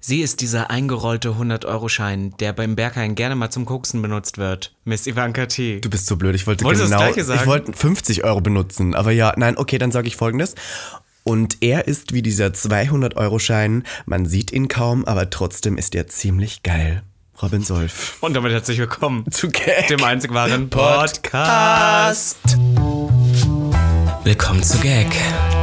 Sie ist dieser eingerollte 100-Euro-Schein, der beim Berghain gerne mal zum Koksen benutzt wird. Miss Ivanka T. Du bist so blöd, ich wollte Wolltest das genau, Gleiche sagen? ich wollte 50 Euro benutzen, aber ja, nein, okay, dann sage ich folgendes. Und er ist wie dieser 200-Euro-Schein, man sieht ihn kaum, aber trotzdem ist er ziemlich geil. Robin Solf. Und damit herzlich willkommen Zu Gag. dem einzig wahren Podcast. Podcast. Willkommen zu Gag.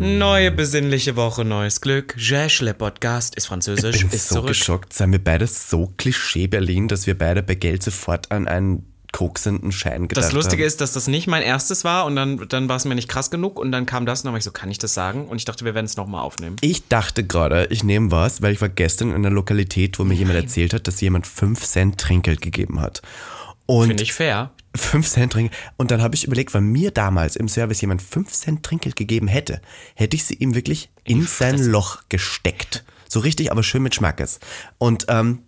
Neue besinnliche Woche, neues Glück. Jeschle Podcast ist französisch, Ich bin ist so zurück. geschockt. Seien wir beide so Klischee Berlin, dass wir beide bei Geld sofort an einen koksenden Schein gedacht Das Lustige haben. ist, dass das nicht mein erstes war und dann, dann war es mir nicht krass genug und dann kam das und dann war ich so, kann ich das sagen? Und ich dachte, wir werden es nochmal aufnehmen. Ich dachte gerade, ich nehme was, weil ich war gestern in einer Lokalität, wo mir jemand erzählt hat, dass jemand 5 Cent Trinkgeld gegeben hat. Finde ich fair. 5 Cent Trinkgeld. Und dann habe ich überlegt, wenn mir damals im Service jemand 5 Cent Trinkgeld gegeben hätte, hätte ich sie ihm wirklich in sein Loch gesteckt. So richtig, aber schön mit Schmackes. Und ähm,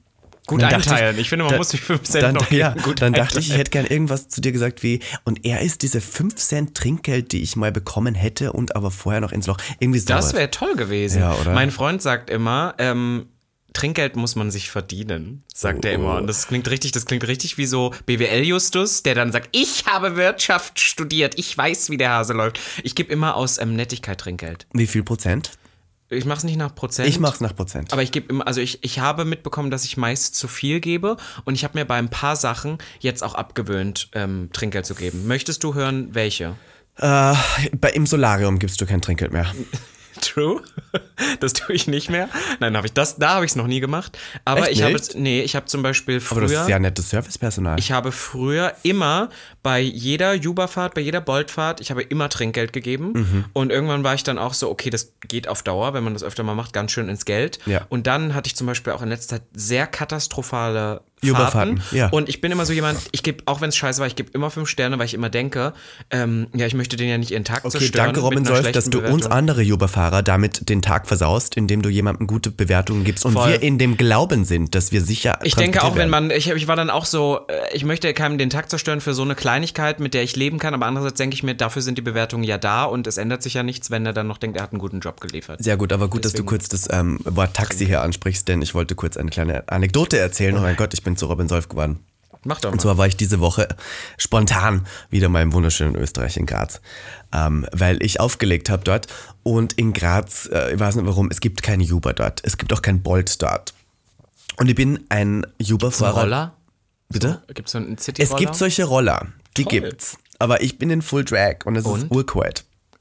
Gut dann einteilen. Ich finde, man muss sich 5 Cent dann, noch ja, geben. Gut dann dachte ich, ich hätte gern irgendwas zu dir gesagt wie, und er ist diese 5 Cent Trinkgeld, die ich mal bekommen hätte und aber vorher noch ins Loch. Irgendwie so. Das wäre toll gewesen. Ja, oder? Mein Freund sagt immer, ähm, Trinkgeld muss man sich verdienen, sagt er immer. Und das klingt richtig, das klingt richtig wie so BWL-Justus, der dann sagt, ich habe Wirtschaft studiert, ich weiß, wie der Hase läuft. Ich gebe immer aus ähm, Nettigkeit Trinkgeld. Wie viel Prozent? Ich mache es nicht nach Prozent. Ich mach's nach Prozent. Aber ich gebe immer, also ich, ich habe mitbekommen, dass ich meist zu viel gebe und ich habe mir bei ein paar Sachen jetzt auch abgewöhnt, ähm, Trinkgeld zu geben. Möchtest du hören, welche? Äh, bei, Im Solarium gibst du kein Trinkgeld mehr. True. Das tue ich nicht mehr. Nein, habe ich das, da habe ich es noch nie gemacht. Aber Echt ich habe nee, ich habe zum Beispiel Aber das ist früher, ja nettes Servicepersonal. ich habe früher immer bei jeder Juba-Fahrt, bei jeder Boltfahrt, ich habe immer Trinkgeld gegeben. Mhm. Und irgendwann war ich dann auch so, okay, das geht auf Dauer, wenn man das öfter mal macht, ganz schön ins Geld. Ja. Und dann hatte ich zum Beispiel auch in letzter Zeit sehr katastrophale Juba-Fahrten, Fahrten. ja. Und ich bin immer so jemand, ich gebe, auch wenn es scheiße war, ich gebe immer fünf Sterne, weil ich immer denke, ähm, ja, ich möchte den ja nicht ihren Tag okay, zerstören. danke Robin Solf, dass du uns Bewertung. andere Uber-Fahrer damit den Tag versaust, indem du jemandem gute Bewertungen gibst und Voll. wir in dem Glauben sind, dass wir sicher Ich denke auch, transportiert wenn werden. man, ich, ich war dann auch so, äh, ich möchte keinem den Tag zerstören für so eine Kleinigkeit, mit der ich leben kann, aber andererseits denke ich mir, dafür sind die Bewertungen ja da und es ändert sich ja nichts, wenn er dann noch denkt, er hat einen guten Job geliefert. Sehr gut, aber gut, dass du Deswegen- kurz das ähm, Wort Taxi hier ansprichst, denn ich wollte kurz eine kleine Anekdote erzählen. Oh mein Gott, ich bin zu Robin Solf geworden. Mach doch Und mal. zwar war ich diese Woche spontan wieder mal im wunderschönen Österreich in Graz, ähm, weil ich aufgelegt habe dort. Und in Graz, äh, ich weiß nicht warum, es gibt kein Uber dort. Es gibt auch kein Bolt dort. Und ich bin ein Uber-Fahrer. Roller? Bitte? Gibt es so einen city Es gibt solche Roller, die Toll. gibt's. Aber ich bin in Full Drag und es ist Und?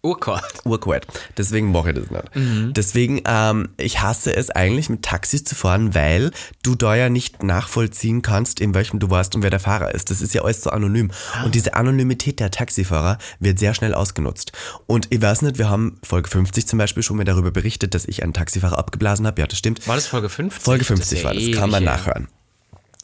Urquart. Urquart. Deswegen mache ich das nicht. Deswegen, ähm, ich hasse es eigentlich mit Taxis zu fahren, weil du da ja nicht nachvollziehen kannst, in welchem du warst und wer der Fahrer ist. Das ist ja alles so anonym. Und diese Anonymität der Taxifahrer wird sehr schnell ausgenutzt. Und ich weiß nicht, wir haben Folge 50 zum Beispiel schon mal darüber berichtet, dass ich einen Taxifahrer abgeblasen habe. Ja, das stimmt. War das Folge 50? Folge Das ist 50 ja war das, kann man nachhören.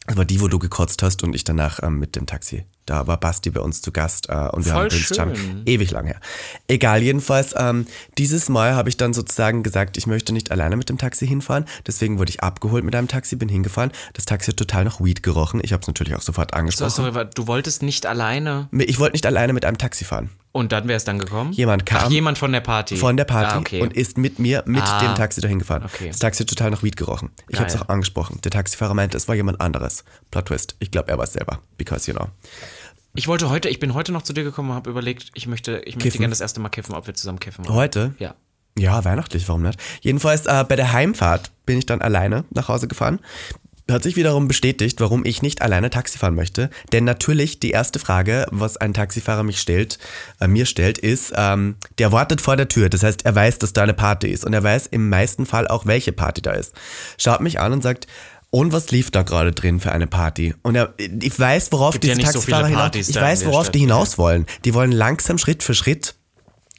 Das war die, wo du gekotzt hast und ich danach ähm, mit dem Taxi. Da war Basti bei uns zu Gast äh, und wir Voll haben. Charming. Ewig lang her. Egal, jedenfalls, ähm, dieses Mal habe ich dann sozusagen gesagt, ich möchte nicht alleine mit dem Taxi hinfahren. Deswegen wurde ich abgeholt mit einem Taxi, bin hingefahren. Das Taxi hat total nach Weed gerochen. Ich habe es natürlich auch sofort So, angesprochen. sorry, wa- du wolltest nicht alleine Ich wollte nicht alleine mit einem Taxi fahren. und dann wäre es dann gekommen? Jemand kam Ach, jemand von der Party. von der Party Ah, okay. und ist mit mir mit Ah. dem Taxi dahin gefahren. Okay. Das Taxi hat total nach Weed gerochen. Ich habe es auch angesprochen. Der Taxifahrer meinte, es war jemand anderes. Plot Twist. Ich glaube, er war es selber. Because, you know. Ich wollte heute, ich bin heute noch zu dir gekommen und habe überlegt, ich möchte, ich möchte gerne das erste Mal kiffen, ob wir zusammen kiffen wollen. Heute? Ja. Ja, weihnachtlich, warum nicht? Jedenfalls äh, bei der Heimfahrt bin ich dann alleine nach Hause gefahren. Hat sich wiederum bestätigt, warum ich nicht alleine Taxi fahren möchte. Denn natürlich die erste Frage, was ein Taxifahrer mich stellt, äh, mir stellt, ist, ähm, der wartet vor der Tür. Das heißt, er weiß, dass da eine Party ist. Und er weiß im meisten Fall auch, welche Party da ist. Schaut mich an und sagt, und was lief da gerade drin für eine Party? Und er, ich weiß, worauf Gibt ja diese so viele Taxifahrer hinaus, Partys ich weiß, worauf Stadt, die hinaus wollen. Die wollen langsam Schritt für Schritt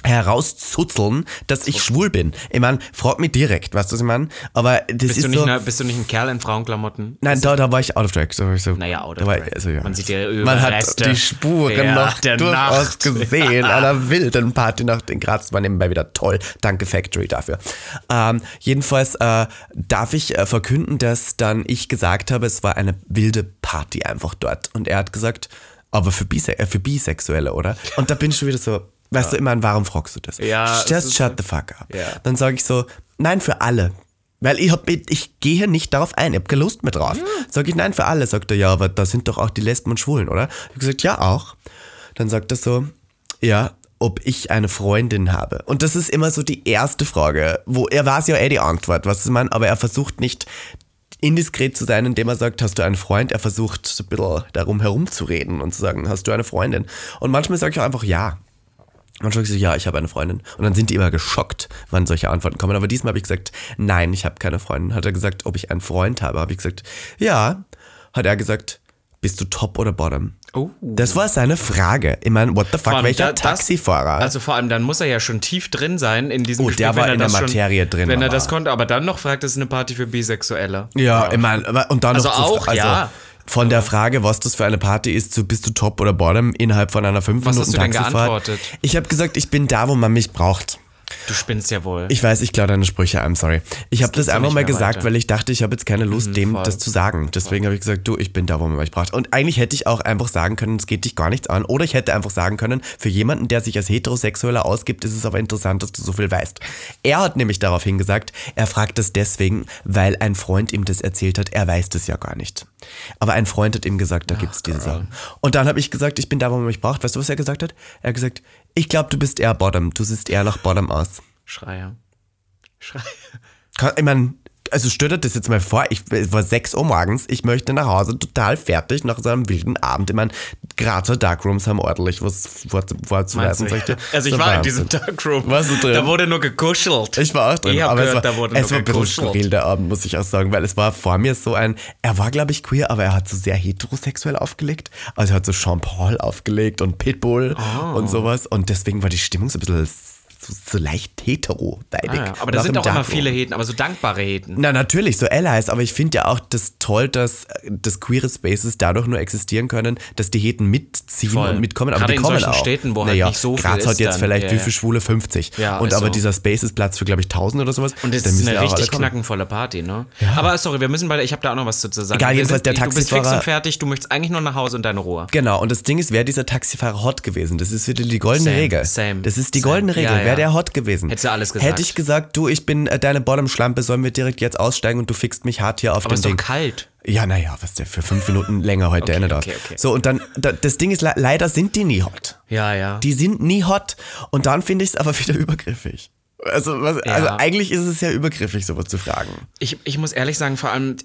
herauszuzeln, dass ich schwul bin. Ich meine, frag mich direkt, weißt du, was ich meine? Aber das Bist ist du, nicht so... ne, bist du nicht ein Kerl in Frauenklamotten? Nein, da, da war ich out of track. So, so. Naja, out of war, track. Also, ja. Man sieht ja Man hat die Spuren Ja, noch der durchaus Nacht. gesehen. Einer wilden Partynacht in Graz Das war nebenbei wieder toll. Danke Factory dafür. Ähm, jedenfalls äh, darf ich äh, verkünden, dass dann ich gesagt habe, es war eine wilde Party einfach dort. Und er hat gesagt, aber für, Bise äh, für Bisexuelle, oder? Und da bin ich schon wieder so, weißt du, immer, warum fragst du das? Ja, Just shut the fuck up. Ja. Dann sage ich so, nein, für alle. Weil ich, hab, ich gehe nicht darauf ein, ich habe keine Lust mehr drauf. Sag ich, nein, für alle. Sagt er, ja, aber da sind doch auch die Lesben und Schwulen, oder? Ich habe gesagt, ja, auch. Dann sagt er so, ja, ob ich eine Freundin habe. Und das ist immer so die erste Frage, wo er weiß ja eh die Antwort, was ich meine, aber er versucht nicht indiskret zu sein, indem er sagt, hast du einen Freund? Er versucht so ein bisschen darum herumzureden und zu sagen, hast du eine Freundin? Und manchmal sage ich auch einfach ja. Manchmal sage ich so, ja, ich habe eine Freundin. Und dann sind die immer geschockt, wann solche Antworten kommen. Aber diesmal habe ich gesagt, nein, ich habe keine Freundin. Hat er gesagt, ob ich einen Freund habe? Habe ich gesagt, ja. Hat er gesagt, bist du top oder bottom? Oh. Das war seine Frage. Ich meine, what the fuck, welcher da- das- Taxifahrer? Also vor allem, dann muss er ja schon tief drin sein in diesem Oh, Gespräch, der war in der das Materie schon, drin, Wenn er das konnte, aber dann noch fragt, es ist eine Party für Bisexuelle. ja, ich meine, und dann Also noch zu, auch, also ja. Von der Frage, was das für eine Party ist, zu bist du top oder bottom innerhalb von einer fünf Was Minuten hast du denn geantwortet? Ich habe gesagt, ich bin da, wo man mich braucht. Du spinnst ja wohl. Ich weiß, ich klaue deine Sprüche, I'm sorry. Ich habe das gibt's ja einfach mal gesagt, weiter. weil ich dachte, ich habe jetzt keine Lust, dem voll. das zu sagen. Deswegen habe ich gesagt, du, ich bin da, wo man mich braucht. Und eigentlich hätte ich auch einfach sagen können, es geht dich gar nichts an. Oder ich hätte einfach sagen können, für jemanden, der sich als Heterosexueller ausgibt, ist es aber interessant, dass du so viel weißt. Er hat nämlich daraufhin gesagt, er fragt das deswegen, weil ein Freund ihm das erzählt hat. Er weiß das ja gar nicht. Aber ein Freund hat ihm gesagt, da gibt's diese Sachen. Und dann habe ich gesagt, ich bin da, wo man mich braucht. Weißt du, was er gesagt hat? Er hat gesagt, ich glaube, du bist eher Bottom. Du siehst eher nach Bottom aus. Schreier. Schreier. Ich meine, also stell dir das jetzt mal vor, ich, es war 6 Uhr morgens, ich möchte nach Hause total fertig nach so einem wilden Abend. Ich meine, Grazer Darkrooms haben ordentlich was vor, vorzuweisen. dir. Also ich So war in Wahnsinn. diesem Darkroom. Warst du drin? Da wurde nur gekuschelt. Ich war auch drin, Ich aber gehört, es war, da wurde es nur war ein bisschen gekuschelt. der Abend, muss ich auch sagen, weil es war vor mir so ein, er war glaube ich queer, aber er hat so sehr heterosexuell aufgelegt. Also er hat so Jean Paul aufgelegt und Pitbull Ah. und sowas und deswegen war die Stimmung so ein bisschen so, so leicht hetero-weidig. Ah, ja. Aber da sind auch immer Darkroom. viele Heten, aber so dankbare Heten. Na, natürlich, so Allies, aber ich finde ja auch das toll, dass, dass queere Spaces dadurch nur existieren können, dass die Heten mitziehen Voll. und mitkommen. Aber Gerade die in kommen solchen auch. Städten, wo halt naja, nicht so viel Graz hat jetzt dann. vielleicht Ja, wie ja. viel Schwule? 50. Ja, und aber so. dieser Space ist Platz für, glaube ich, 1000 oder sowas. Und Dann ist eine ja richtig knackenvolle Party, ne? Aber sorry, wir müssen beide, ich habe da auch noch was zu sagen. Egal, jedenfalls der Du bist fix Taxifahrer- und fertig, du möchtest eigentlich nur nach Hause und deine Ruhe. Genau, und das Ding ist, wäre dieser Taxifahrer hot gewesen? Das ist wieder die goldene Same, Regel. same, das ist die same. goldene Regel. Ja, ja. Wäre der hot gewesen? Hättest du alles gesagt. Hätte ich gesagt, du, ich bin äh, deine Bottom-Schlampe, sollen wir direkt jetzt aussteigen und du fixst mich hart hier auf Aber dem es ist doch Ding. kalt. Ja, naja, was der für fünf Minuten länger heute Okay, Ende okay, okay. So, und dann, da, das Ding ist, le- leider sind die nie hot. Ja, ja. Die sind nie hot. Und dann finde ich es aber wieder übergriffig. Also, was, Ja. also eigentlich ist es ja übergriffig, sowas zu fragen. Ich, ich muss ehrlich sagen, vor allem,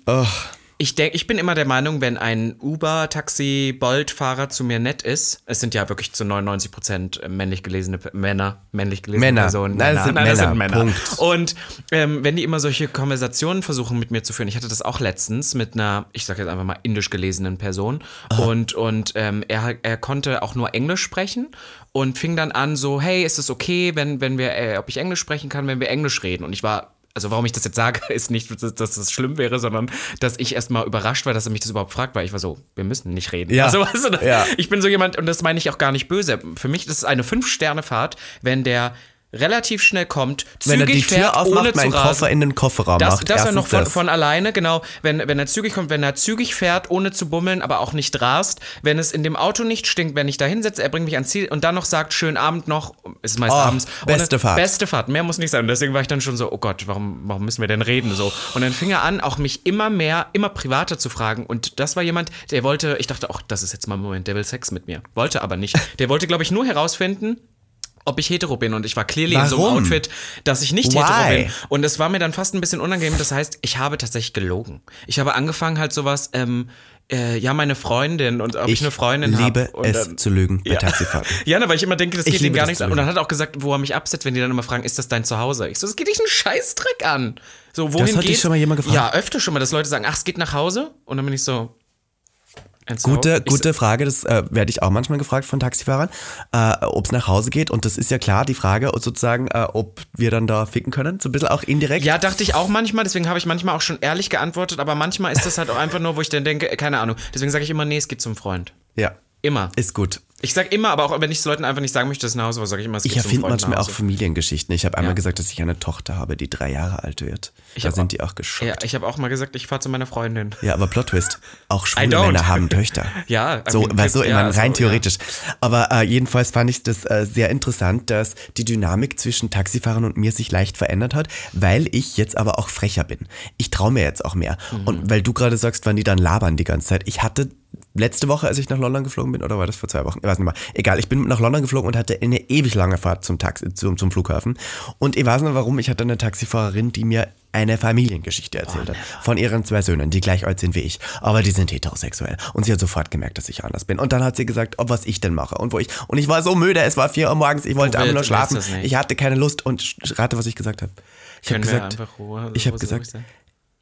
ich, denk, ich bin immer der Meinung, wenn ein Uber, Taxi, Bolt-Fahrer zu mir nett ist, es sind ja wirklich zu 99 Prozent männlich gelesene Männer, männlich gelesene Männer. Personen. Nein, das sind das Männer. sind Männer. Punkt. Und ähm, wenn die immer solche Konversationen versuchen mit mir zu führen, ich hatte das auch letztens mit einer, ich sage jetzt einfach mal indisch gelesenen Person und, und ähm, er, er konnte auch nur Englisch sprechen und fing dann an so, hey, ist es okay, wenn, wenn wir, äh, ob ich Englisch sprechen kann, wenn wir Englisch reden? Und ich war also warum ich das jetzt sage, ist nicht, dass, dass das schlimm wäre, sondern dass ich erstmal überrascht war, dass er mich das überhaupt fragt, weil ich war so, wir müssen nicht reden. Ja. Also, du, Ja. ich bin so jemand, und das meine ich auch gar nicht böse. Für mich ist es eine Fünf-Sterne-Fahrt, wenn der relativ schnell kommt, zügig Wenn er die fährt, Tür ohne aufmacht, meinen zu rasen. Koffer in den Kofferraum Das, macht. das war noch von, von alleine, genau. Wenn, wenn er zügig kommt, wenn er zügig fährt, ohne zu bummeln, aber auch nicht rast. Wenn es in dem Auto nicht stinkt, wenn ich da hinsetze, er bringt mich ans Ziel und dann noch sagt, schönen Abend noch, es ist meist Oh, abends. beste Fahrt. Beste Fahrt, mehr muss nicht sein. Und deswegen war ich dann schon so, oh Gott, warum, warum müssen wir denn reden? So. Und dann fing er an, auch mich immer mehr, immer privater zu fragen. Und das war jemand, der wollte, ich dachte, auch, das ist jetzt mal ein Moment, der will Sex mit mir. Wollte aber nicht. Der wollte, glaube ich, nur herausfinden, ob ich hetero bin und ich war clearly in so einem Warum? Outfit, dass ich nicht Why? hetero bin. Und es war mir dann fast ein bisschen unangenehm. Das heißt, ich habe tatsächlich gelogen. Ich habe angefangen halt sowas, ähm, äh, ja, meine Freundin und ob ich, ich eine Freundin habe. liebe Und es dann- zu lügen bei ja. Taxifahrten. Ja, ne, weil ich immer denke, das geht ihm gar das nichts an. Und dann hat er auch gesagt, wo er mich absetzt, wenn die dann immer fragen, ist das dein Zuhause? Ich so, es geht dich einen Scheißdreck an. So, wohin hat dich schon mal jemand gefragt? Ja, öfter schon mal, dass Leute sagen, ach, es geht nach Hause. Und dann bin ich so, so? Gute, gute Frage, das äh, werde ich auch manchmal gefragt von Taxifahrern, äh, ob es nach Hause geht. Und das ist ja klar die Frage, sozusagen, äh, ob wir dann da ficken können. So ein bisschen auch indirekt. Ja, dachte ich auch manchmal, deswegen habe ich manchmal auch schon ehrlich geantwortet, aber manchmal ist das halt auch einfach nur, wo ich dann denke, äh, keine Ahnung. Deswegen sage ich immer, nee, es geht zum Freund. Ja, Immer. ist gut. Ich sag immer, aber auch wenn ich es Leuten einfach nicht sagen möchte, dass es nach Hause war, sage ich immer, es geht Ich erfinde manchmal auch. Familiengeschichten. Ich habe einmal Ja. gesagt, dass ich eine Tochter habe, die drei Jahre alt wird. da hab sind auch- die auch geschockt. Ja, ich habe auch mal gesagt, ich fahre zu meiner Freundin. Ja, aber Plot Twist. Auch schwule. Männer haben Töchter. Ja, I so, mean, du, ich ja, meine, rein so, ja. theoretisch. Aber äh, jedenfalls fand ich das äh, sehr interessant, dass die Dynamik zwischen Taxifahrern und mir sich leicht verändert hat, weil ich jetzt aber auch frecher bin. Ich traue mir jetzt auch mehr. Mhm. Und weil du gerade sagst, wann die dann labern die ganze Zeit. Ich hatte letzte Woche, als ich nach London geflogen bin, oder war das vor zwei Wochen? Ich weiß nicht mehr. Egal, ich bin nach London geflogen und hatte eine ewig lange Fahrt zum, Taxi, zum, zum Flughafen. Und ich weiß nicht warum, ich hatte eine Taxifahrerin, die mir eine Familiengeschichte erzählt hat. Von ihren zwei Söhnen, die gleich alt sind wie ich. Aber die sind heterosexuell. Und sie hat sofort gemerkt, dass ich anders bin. Und dann hat sie gesagt, ob was ich denn mache und wo ich. Und ich war so müde, es war vier Uhr morgens, ich wollte Du einfach nur schlafen. Ich hatte keine Lust und rate, was ich gesagt habe. Ich habe gesagt, Ruhe- ich habe gesagt,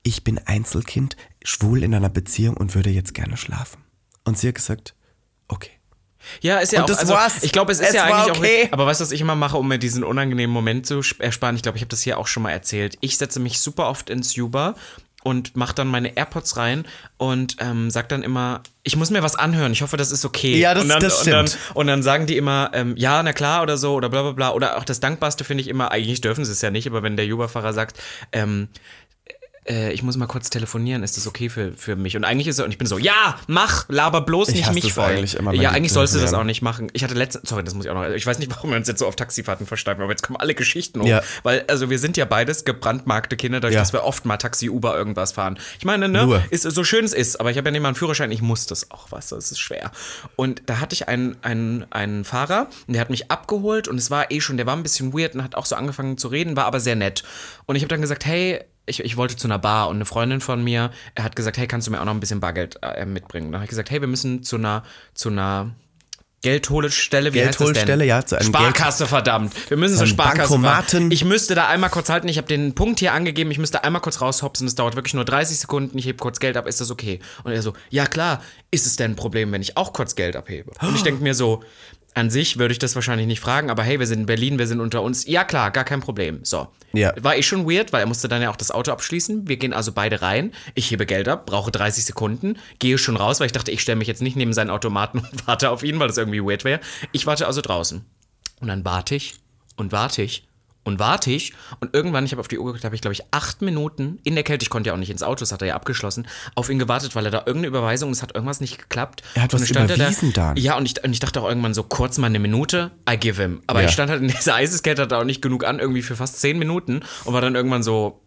ich bin Einzelkind, schwul in einer Beziehung und würde jetzt gerne schlafen. Und sie hat gesagt, okay. Ja, ist ja Und auch, das also, ich glaube, es ist Es ja eigentlich okay. auch, aber weißt du, was ich immer mache, um mir diesen unangenehmen Moment zu sp- ersparen? Ich glaube, ich habe das hier auch schon mal erzählt. Ich setze mich super oft ins Uber und mache dann meine AirPods rein und ähm, sag dann immer, ich muss mir was anhören, ich hoffe, das ist okay. Ja, das- und dann, das Und dann, stimmt. und dann sagen die immer, ähm, ja, na klar oder so oder bla bla bla. Oder auch das Dankbarste finde ich immer, eigentlich dürfen sie es ja nicht, aber wenn der Uber-Fahrer sagt, ähm, äh, ich muss mal kurz telefonieren, ist das okay für, für mich? Und eigentlich ist er, und ich bin so, ja, mach, laber bloß Ich nicht mich das voll. eigentlich immer, ja, eigentlich sollst du das auch nicht machen. Ich hatte letztens, sorry, das muss ich auch noch, ich weiß nicht, warum wir uns jetzt so auf Taxifahrten versteifen, aber jetzt kommen alle Geschichten hoch. Ja. Weil, also wir sind ja beides gebrandmarkte Kinder, dadurch, Ja. dass wir oft mal Taxi, Uber, irgendwas fahren. Ich meine, ne, Nur. ist so schön es ist, aber ich habe ja nicht mal einen Führerschein, ich muss das auch, du, es ist schwer. Und da hatte ich einen, einen, einen Fahrer, und der hat mich abgeholt und es war eh schon, der war ein bisschen weird und hat auch so angefangen zu reden, war aber sehr nett. Und ich habe dann gesagt, hey, ich, ich wollte zu einer Bar und eine Freundin von mir, er hat gesagt, hey, kannst du mir auch noch ein bisschen Bargeld äh, mitbringen? Dann habe ich gesagt, hey, wir müssen zu einer, zu einer Geldholstelle, wie Geldholstelle, ja, zu einem Sparkasse, verdammt. Wir müssen zur Sparkasse Bankomaten. Ich müsste da einmal kurz halten. Ich habe den Punkt hier angegeben. Ich müsste einmal kurz raushopsen. Es dauert wirklich nur 30 Sekunden. Ich hebe kurz Geld ab. Ist das okay? Und er so, ja klar. Ist es denn ein Problem, wenn ich auch kurz Geld abhebe? Und ich denke mir so, an sich würde ich das wahrscheinlich nicht fragen, aber hey, wir sind in Berlin, wir sind unter uns. Ja klar, gar kein Problem. So. Ja. War eh schon weird, weil er musste dann ja auch das Auto abschließen. Wir gehen also beide rein. Ich hebe Geld ab, brauche 30 Sekunden, gehe schon raus, weil ich dachte, ich stelle mich jetzt nicht neben seinen Automaten und warte auf ihn, weil das irgendwie weird wäre. Ich warte also draußen. Und dann warte ich und warte ich und warte ich. Und irgendwann, ich habe auf die Uhr geguckt, habe ich, glaube ich, acht Minuten in der Kälte, ich konnte ja auch nicht ins Auto, das hat er ja abgeschlossen, auf ihn gewartet, weil er da irgendeine Überweisung, es hat irgendwas nicht geklappt. Er hat Und was überwiesen da, dann. Ja, und ich, und ich dachte auch irgendwann so, kurz mal eine Minute, I give him. Aber Ja. ich stand halt in dieser Eiseskälte, hatte auch nicht genug an, irgendwie für fast zehn Minuten und war dann irgendwann so,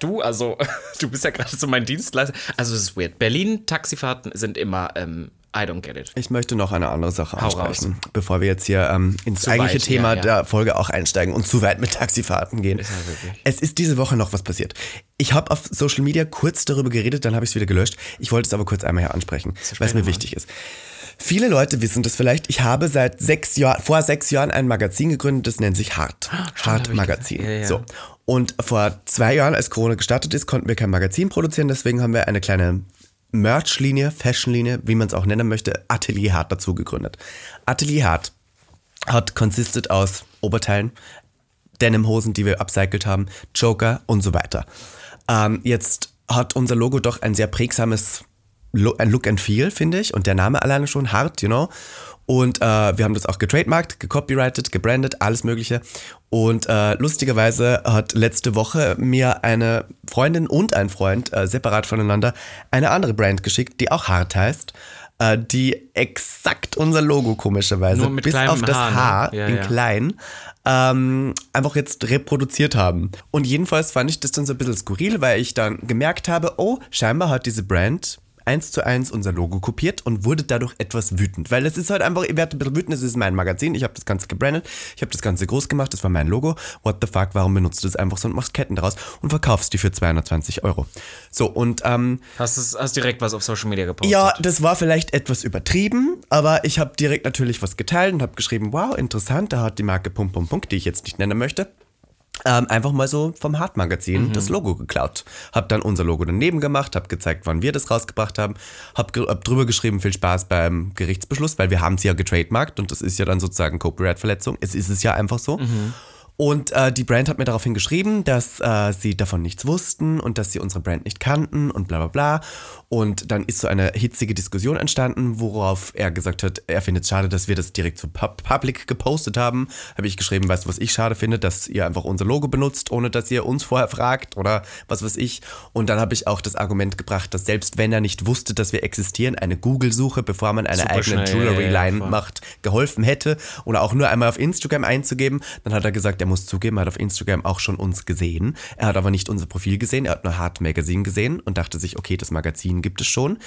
Du, also, du bist ja gerade so mein Dienstleister. Also, es ist weird. Berlin-Taxifahrten sind immer, ähm, I don't get it. Ich möchte noch eine andere Sache ansprechen, bevor wir jetzt hier ähm, ins Zu eigentliche weit, Thema ja, ja. der Folge auch einsteigen und zu weit mit Taxifahrten gehen. ja wirklich. es ist diese Woche noch was passiert. Ich habe auf Social Media kurz darüber geredet, dann habe ich es wieder gelöscht. Ich wollte es aber kurz einmal hier ansprechen, weil es mir wichtig ist. Viele Leute wissen das vielleicht. Ich habe seit sechs Jahren, vor sechs Jahren ein Magazin gegründet, das nennt sich Hart. Hart hab ich Magazin. Ja, ja. So. Und vor zwei Jahren, als Corona gestartet ist, konnten wir kein Magazin produzieren, deswegen haben wir eine kleine Merch-Linie, Fashion-Linie, wie man es auch nennen möchte, Atelier Hart dazu gegründet. Atelier Hart hat consisted aus Oberteilen, Denimhosen, die wir upcycelt haben, Joker und so weiter. Ähm, jetzt hat unser Logo doch ein sehr prägsames Look and Feel, finde ich. Und der Name alleine schon hart, you know. Und äh, wir haben das auch getrademarkt, gecopyrighted, gebrandet, alles Mögliche. Und äh, lustigerweise hat letzte Woche mir eine Freundin und ein Freund äh, separat voneinander eine andere Brand geschickt, die auch hart heißt, äh, die exakt unser Logo komischerweise, bis auf das Haar, ne? Haar Ja, in ja. klein, ähm, einfach jetzt reproduziert haben. Und jedenfalls fand ich das dann so ein bisschen skurril, weil ich dann gemerkt habe, oh, scheinbar hat diese Brand eins zu eins unser Logo kopiert und wurde dadurch etwas wütend. Weil es ist halt einfach, ich werde ein bisschen wütend, es ist mein Magazin, ich habe das Ganze gebrandet, ich habe das Ganze groß gemacht, das war mein Logo. What the fuck, warum benutzt du das einfach so und machst Ketten draus und verkaufst die für 220 Euro? So, und ähm, Hast, es- hast direkt was auf Social Media gepostet? ja, das war vielleicht etwas übertrieben, aber ich habe direkt natürlich was geteilt und habe geschrieben, wow, interessant, da hat die Marke Pum Pum Punk, die ich jetzt nicht nennen möchte, ähm, einfach mal so vom Hart-Magazin das Logo geklaut. Hab dann unser Logo daneben gemacht, hab gezeigt, wann wir das rausgebracht haben, hab, ge- hab drüber geschrieben, viel Spaß beim Gerichtsbeschluss, weil wir haben es ja getrademarkt und das ist ja dann sozusagen Copyright-Verletzung. Es ist es ja einfach so. Und äh, die Brand hat mir daraufhin geschrieben, dass äh, sie davon nichts wussten und dass sie unsere Brand nicht kannten und bla bla bla. Und dann ist so eine hitzige Diskussion entstanden, worauf er gesagt hat, er findet es schade, dass wir das direkt zu Pub Public gepostet haben. Habe ich geschrieben, weißt du, was ich schade finde, dass ihr einfach unser Logo benutzt, ohne dass ihr uns vorher fragt oder was weiß ich. Und dann habe ich auch das Argument gebracht, dass selbst wenn er nicht wusste, dass wir existieren, eine Google-Suche, bevor man eine Super eigene schnell, ja, ja, Jewelry-Line macht, geholfen hätte oder auch nur einmal auf Instagram einzugeben. Dann hat er gesagt, er muss zugeben, er hat auf Instagram auch schon uns gesehen. Er hat aber nicht unser Profil gesehen, er hat nur Hard Magazine gesehen und dachte sich, okay, das Magazin gibt es schon.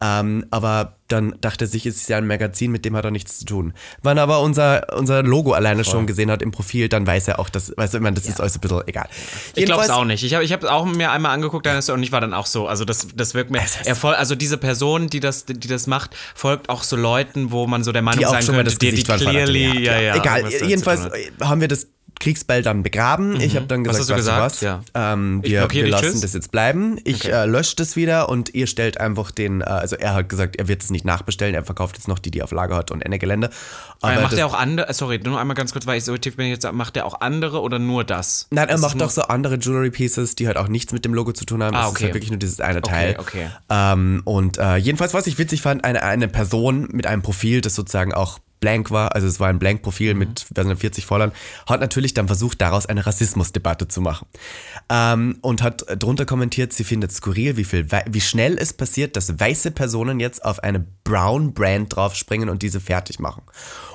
Ähm, aber dann dachte er sich, es ist ja ein Magazin, mit dem hat er nichts zu tun. Wann aber unser, unser Logo alleine schon gesehen hat im Profil, dann weiß er auch, dass, du, ich meine, das ist alles ein bisschen egal. Ich glaube es auch nicht. Ich habe ich hab auch mir einmal angeguckt, dann ist und ich war dann auch so. Also das, das wirkt mir. Er fol- also diese Person, die das, die das macht, folgt auch so Leuten, wo man so der Meinung die auch sein schon mal könnte, das die, die Gesicht von clearly, ja, hat, ja. Egal, damit jedenfalls hat. haben wir das Kriegsball dann begraben. Ich habe dann Was gesagt, hast du gesagt? was? Ja. Ähm, wir, wir lassen tschüss. das jetzt bleiben. Ich Okay. äh, lösche das wieder und ihr stellt einfach den, äh, also er hat gesagt, er wird es nicht nachbestellen, er verkauft jetzt noch die, die er auf Lager hat und Ende Gelände. Aber Aber macht er auch andere, sorry, nur einmal ganz kurz, weil ich so tief bin jetzt, macht er auch andere oder nur das? Nein, er Das macht auch so andere Jewelry Pieces, die halt auch nichts mit dem Logo zu tun haben. Ah, Das ist okay. halt wirklich nur dieses eine Teil. okay. Ähm, und äh, jedenfalls, was ich witzig fand, eine, eine Person mit einem Profil, das sozusagen auch blank war, also es war ein Blank-Profil mit weiß nicht, 40 Followern, hat natürlich dann versucht, daraus eine Rassismusdebatte zu machen. Ähm, und hat drunter kommentiert, sie findet skurril, wie, viel, wie schnell es passiert, dass weiße Personen jetzt auf eine Brown-Brand draufspringen und diese fertig machen.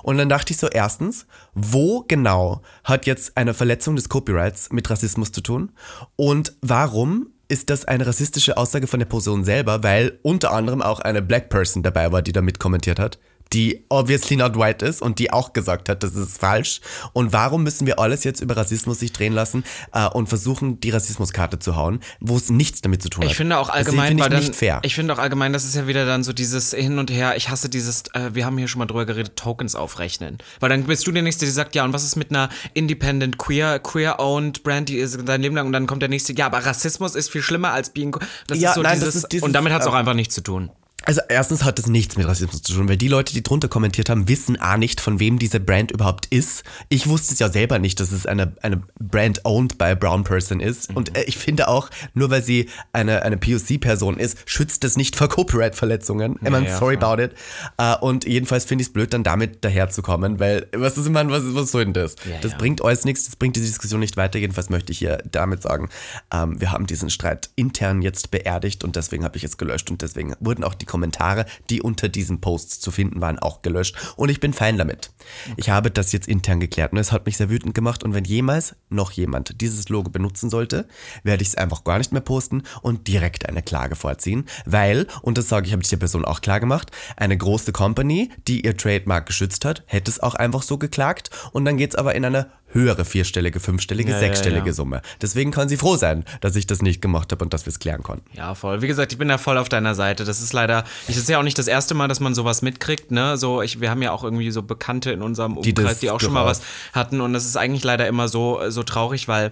Und dann dachte ich so, erstens, wo genau hat jetzt eine Verletzung des Copyrights mit Rassismus zu tun? Und warum ist das eine rassistische Aussage von der Person selber, weil unter anderem auch eine Black Person dabei war, die damit kommentiert hat, die obviously not white ist und die auch gesagt hat, das ist falsch. Und warum müssen wir alles jetzt über Rassismus sich drehen lassen äh, und versuchen, die Rassismuskarte zu hauen, wo es nichts damit zu tun hat? Ich finde auch allgemein, finde ich dann, nicht fair. ich finde auch allgemein, das ist ja wieder dann so dieses Hin und Her. Ich hasse dieses, äh, wir haben hier schon mal drüber geredet, Tokens aufrechnen. Weil dann bist du der Nächste, der sagt, ja, und was ist mit einer Independent, queer, queer-owned Brand, die ist dein Leben lang und dann kommt der Nächste, ja, aber Rassismus ist viel schlimmer als being, das Ja, ist so nein, das dieses, ist dieses, und damit hat es auch ähm, einfach nichts zu tun. Also erstens hat das nichts mit Rassismus zu tun, weil die Leute, die drunter kommentiert haben, wissen A nicht, von wem diese Brand überhaupt ist. Ich wusste es ja selber nicht, dass es eine, eine Brand owned by a brown person ist. Und äh, ich finde auch, nur weil sie eine, eine POC-Person ist, schützt das nicht vor Copyright-Verletzungen. I mean, ja, sorry voll. about it. Äh, und jedenfalls finde ich es blöd, dann damit daherzukommen, weil, was ist, meine, was, was soll denn das? Ja, das ja. bringt alles nichts, das bringt die Diskussion nicht weiter. Jedenfalls möchte ich hier damit sagen, ähm, wir haben diesen Streit intern jetzt beerdigt und deswegen habe ich es gelöscht und deswegen wurden auch die Kommentare, die unter diesen Posts zu finden waren, auch gelöscht. Und ich bin fein damit. Ich habe das jetzt intern geklärt. Und es hat mich sehr wütend gemacht. Und wenn jemals noch jemand dieses Logo benutzen sollte, werde ich es einfach gar nicht mehr posten und direkt eine Klage vorziehen, weil, und das sage ich, habe ich der Person auch klar gemacht, eine große Company, die ihr Trademark geschützt hat, hätte es auch einfach so geklagt. Und dann geht es aber in eine höhere vierstellige, fünfstellige, Ja, ja, sechsstellige ja. Summe. Deswegen kann sie froh sein, dass ich das nicht gemacht habe und dass wir es klären konnten. Ja, voll. Wie gesagt, ich bin da voll auf deiner Seite. Das ist leider, ich, das ist ja auch nicht das erste Mal, dass man sowas mitkriegt, ne? So, ich, wir haben ja auch irgendwie so Bekannte in unserem Die Umkreis, das die, auch schon mal was hatten. Und das ist eigentlich leider immer so, so traurig, weil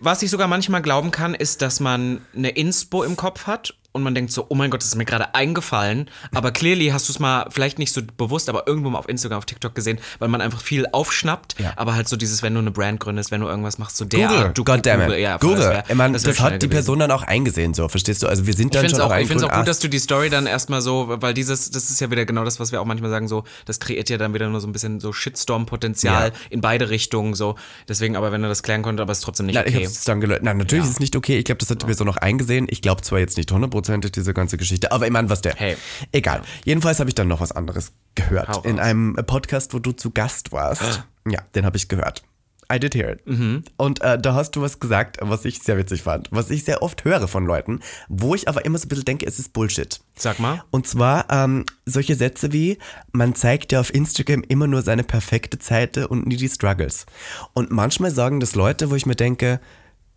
was ich sogar manchmal glauben kann, ist, dass man eine Inspo im Kopf hat und man denkt so, oh mein Gott, das ist mir gerade eingefallen. Aber clearly hast du es mal, vielleicht nicht so bewusst, aber irgendwo mal auf Instagram, auf TikTok gesehen, weil man einfach viel aufschnappt. Ja. Aber halt so dieses, wenn du eine Brand gründest, wenn du irgendwas machst, so der Google, du goddammit. Google, ja, Google. wär- ich das, wär hat die gewesen. Person dann auch eingesehen, so, verstehst du? Also wir sind Ich dann finde schon es auch, auch ich find's auch eingegründet, gut, dass du die Story dann erstmal so, weil dieses, das ist ja wieder genau das, was wir auch manchmal sagen, so, das kreiert ja dann wieder nur so ein bisschen so Shitstorm-Potenzial Ja. in beide Richtungen, so. Deswegen, aber wenn er das klären konnte, aber es ist trotzdem nicht ich okay. habe es dann gelöst. Nein, natürlich ist es nicht okay. Ich glaube, das hat die Person noch eingesehen. Ich glaube zwar jetzt nicht hundertprozentig diese ganze Geschichte, aber ich meine, was der. Hey. Egal. Jedenfalls habe ich dann noch was anderes gehört. Hau In raus. einem Podcast, wo du zu Gast warst. Ja, den habe ich gehört. I did hear it. Und äh, da hast du was gesagt, was ich sehr witzig fand. Was ich sehr oft höre von Leuten, wo ich aber immer so ein bisschen denke, es ist Bullshit. Sag mal. Und zwar ähm, solche Sätze wie, man zeigt ja auf Instagram immer nur seine perfekte Seite und nie die Struggles. Und manchmal sagen das Leute, wo ich mir denke,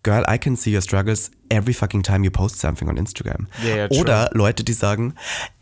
Girl, I can see your struggles every fucking time you post something on Instagram. True. Oder Leute, die sagen,